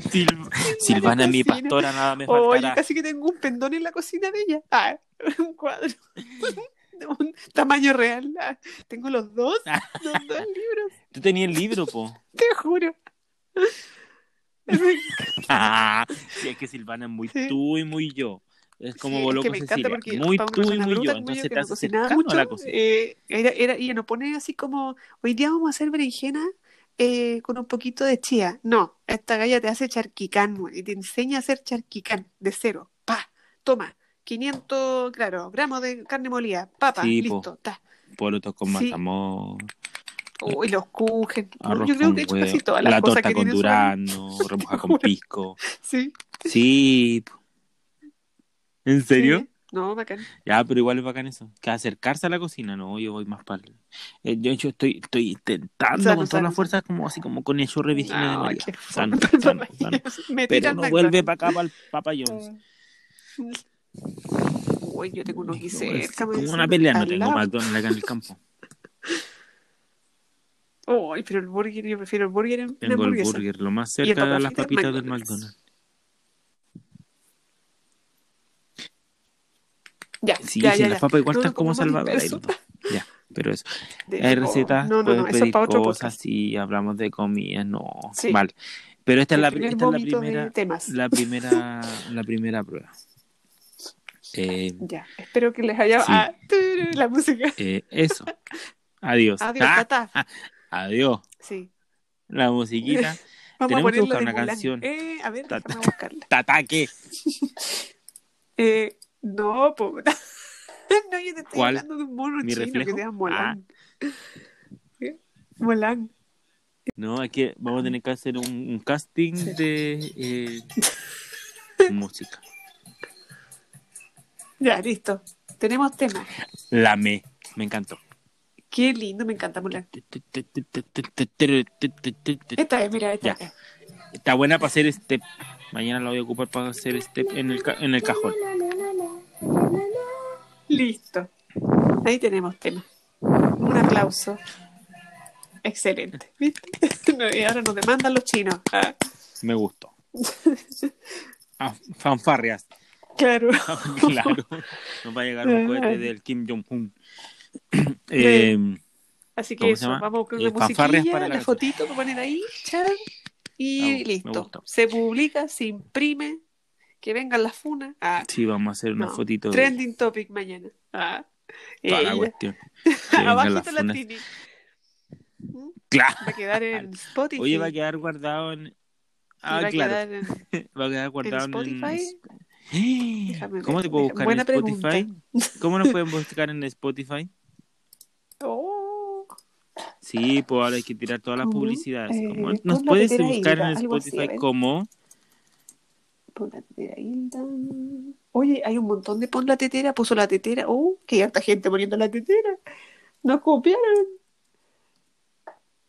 Sil- Silvana, mi pastora, nada me Oye, faltará. casi que tengo un pendón en la cocina de ella. Ah, <laughs> un cuadro. De un tamaño real. Ah, tengo los dos, los dos libros, Tú tenías el libro, po. te juro. sí, es que Silvana es muy Sí. tú y muy yo. Es como Sí, vos es que me encanta porque Muy tú y muy yo. Entonces te hace cercano a la cocina. eh, era, era- ella no pone así como, hoy día vamos a hacer berenjena eh, con un poquito de chía. No, esta galla te hace charquicán y te enseña a hacer charquicán de cero. Pa, toma, 500, claro, gramos de carne molida, papa, Sí, listo, ta. Porotos con Sí. Uy, los arroz Yo creo con que he hecho casi todas las la cosas torta que con tiene durazno, <laughs> remoja con pisco. Sí. Sí. po. ¿En serio? sí. No, bacán. Ya, pero igual es bacán eso. Que acercarse a la cocina, no, yo voy más para el... yo, yo estoy, estoy intentando Sano, con todas las fuerzas, como así como con el chorre virgen de No, María. Sano, sano, sano. Me Pero no vuelve para acá, para el Papa John's. Uy, yo tengo uno aquí cerca. como una pelea, no tengo. McDonald's acá en el campo. Uy, pero el burger, yo prefiero el burger en Tengo el burger, lo más cerca de las papitas del McDonald's. Ya, Sí, ya, sí, ya, las papas igual No, están como salvadoras. Ya, pero eso. De- Hay recetas, No, no, puedes es pedir cosas, sí, hablamos de comida, no, Sí. vale. Pero esta es El la, primer esta es la primera, temas. la primera, <laughs> la primera prueba. Eh, Ya, espero que les haya... Sí. Ah, la música. eh, eso. Adiós. <laughs> Adiós, Ah, tata. <laughs> adiós. Sí. La musiquita. Vamos Tenemos a que buscar una Mulan. canción. Eh, a ver, Tata. déjame buscarla. Tataque. Eh, no, po. <laughs> no, yo te estoy ¿Cuál? hablando de un mono ¿Mi chino reflejo? Ah. que se llama Mulan. ¿Qué? Mulan. No, que vamos a tener que hacer un, un casting Sí. de eh, <laughs> música. Ya, listo. Tenemos tema. La me. Me encantó. Qué lindo, me encanta Mulan. Esta es, mira, esta Ya. es. Está buena para hacer step. Mañana la voy a ocupar para hacer step en el, ca- en el cajón. Listo. Ahí tenemos tema. Un aplauso. Excelente. ¿Viste? <laughs> Y ahora nos demandan los chinos. Ah, Me gustó. Ah, fanfarrias. claro. <laughs> claro. Nos va a llegar un cohete del Kim Jong-un. Eh, Así que ¿Cómo se eso, vamos con Eh, musiquilla, para la, fotito que ponen ahí, chan, y Ah, listo. Se publica, se imprime, que vengan las funas. Ah, sí, vamos a hacer una no. fotito de Trending topic mañana. Ah, toda la ella. cuestión. <laughs> Abajito la tini. ¿Mm? Claro. Va a quedar en <laughs> Spotify. Oye, va a quedar guardado en. Ah, va claro. <laughs> en- Va a quedar guardado en. Spotify? Déjame <gasps> ¿Cómo ver, te puedo buscar en Spotify? ¿Cómo nos pueden buscar en Spotify? Oh, Sí, pues ahora hay que tirar todas las publicidades. Eh, Nos puedes buscar en así, Spotify ver. como. Pon la tetera, Hilda. Oye, hay un montón de pon la tetera, puso la tetera. Oh, que hay harta gente poniendo la tetera. Nos copiaron.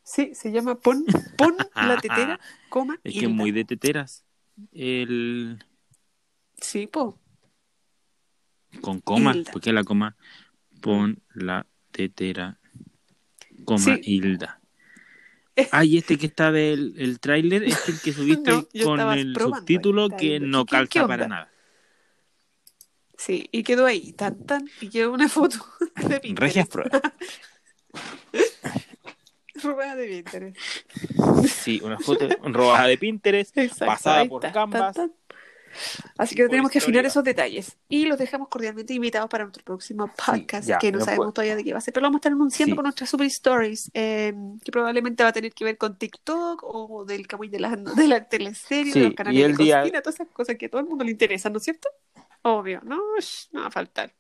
Sí, se llama pon, pon la tetera, <laughs> coma. Es que Hilda. muy de teteras. El. Sí, po. Con coma. Hilda. ¿Por qué la coma? Pon la tetera. Coma Sí. Hilda. Ah, y este que está del el tráiler, este es el que <laughs> subiste No, con el subtítulo el que no ¿Qué- qué calza para nada. Sí, y quedó ahí, tan, tan, y quedó una foto <laughs> de Pinterest. Regias pruebas. <laughs> Robada de Pinterest. Sí, una foto robada de Pinterest, Exacto, pasada por está, Canvas. tan, tan. Así que tenemos que afinar esos detalles. Y los dejamos cordialmente invitados para nuestro próximo podcast, ya, que no no sabemos puedo. todavía de qué va a ser, pero lo vamos a estar anunciando Sí. con nuestras super stories, eh, que probablemente va a tener que ver con TikTok o del Camuy de la, de la teleserie, Sí, de los canales y el de día- cocina, todas esas cosas que a todo el mundo le interesan, ¿no es cierto? Obvio, no, no va a faltar.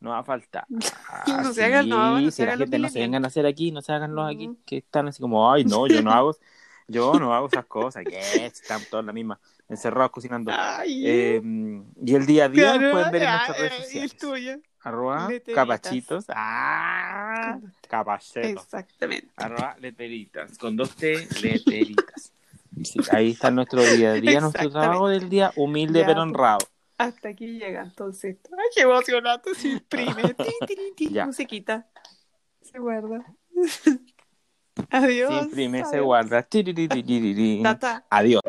No va a faltar. <laughs> No se hagan- no, no se si la hagan los no se vengan a hacer aquí, no se hagan los aquí, Ujú. que están así como, ay, no, yo no hago, <laughs> yo no hago esas cosas, que están todos en la misma, encerrados cocinando. Ay, Eh, y el día a día claro, pueden ver en nuestras redes eh, sociales. tuyo. Arroba Leteritas. capachitos. Ah, capachetos. Exactamente. Arroba leteritas. Con dos T, leteritas. Sí, ahí está nuestro día a día, nuestro trabajo del día, humilde Ya, pero honrado. Hasta aquí llega entonces. Ay, qué emocionante. Se imprime. <laughs> Musiquita. Se guarda. <laughs> Adiós. Se imprime, se guarda. Adiós.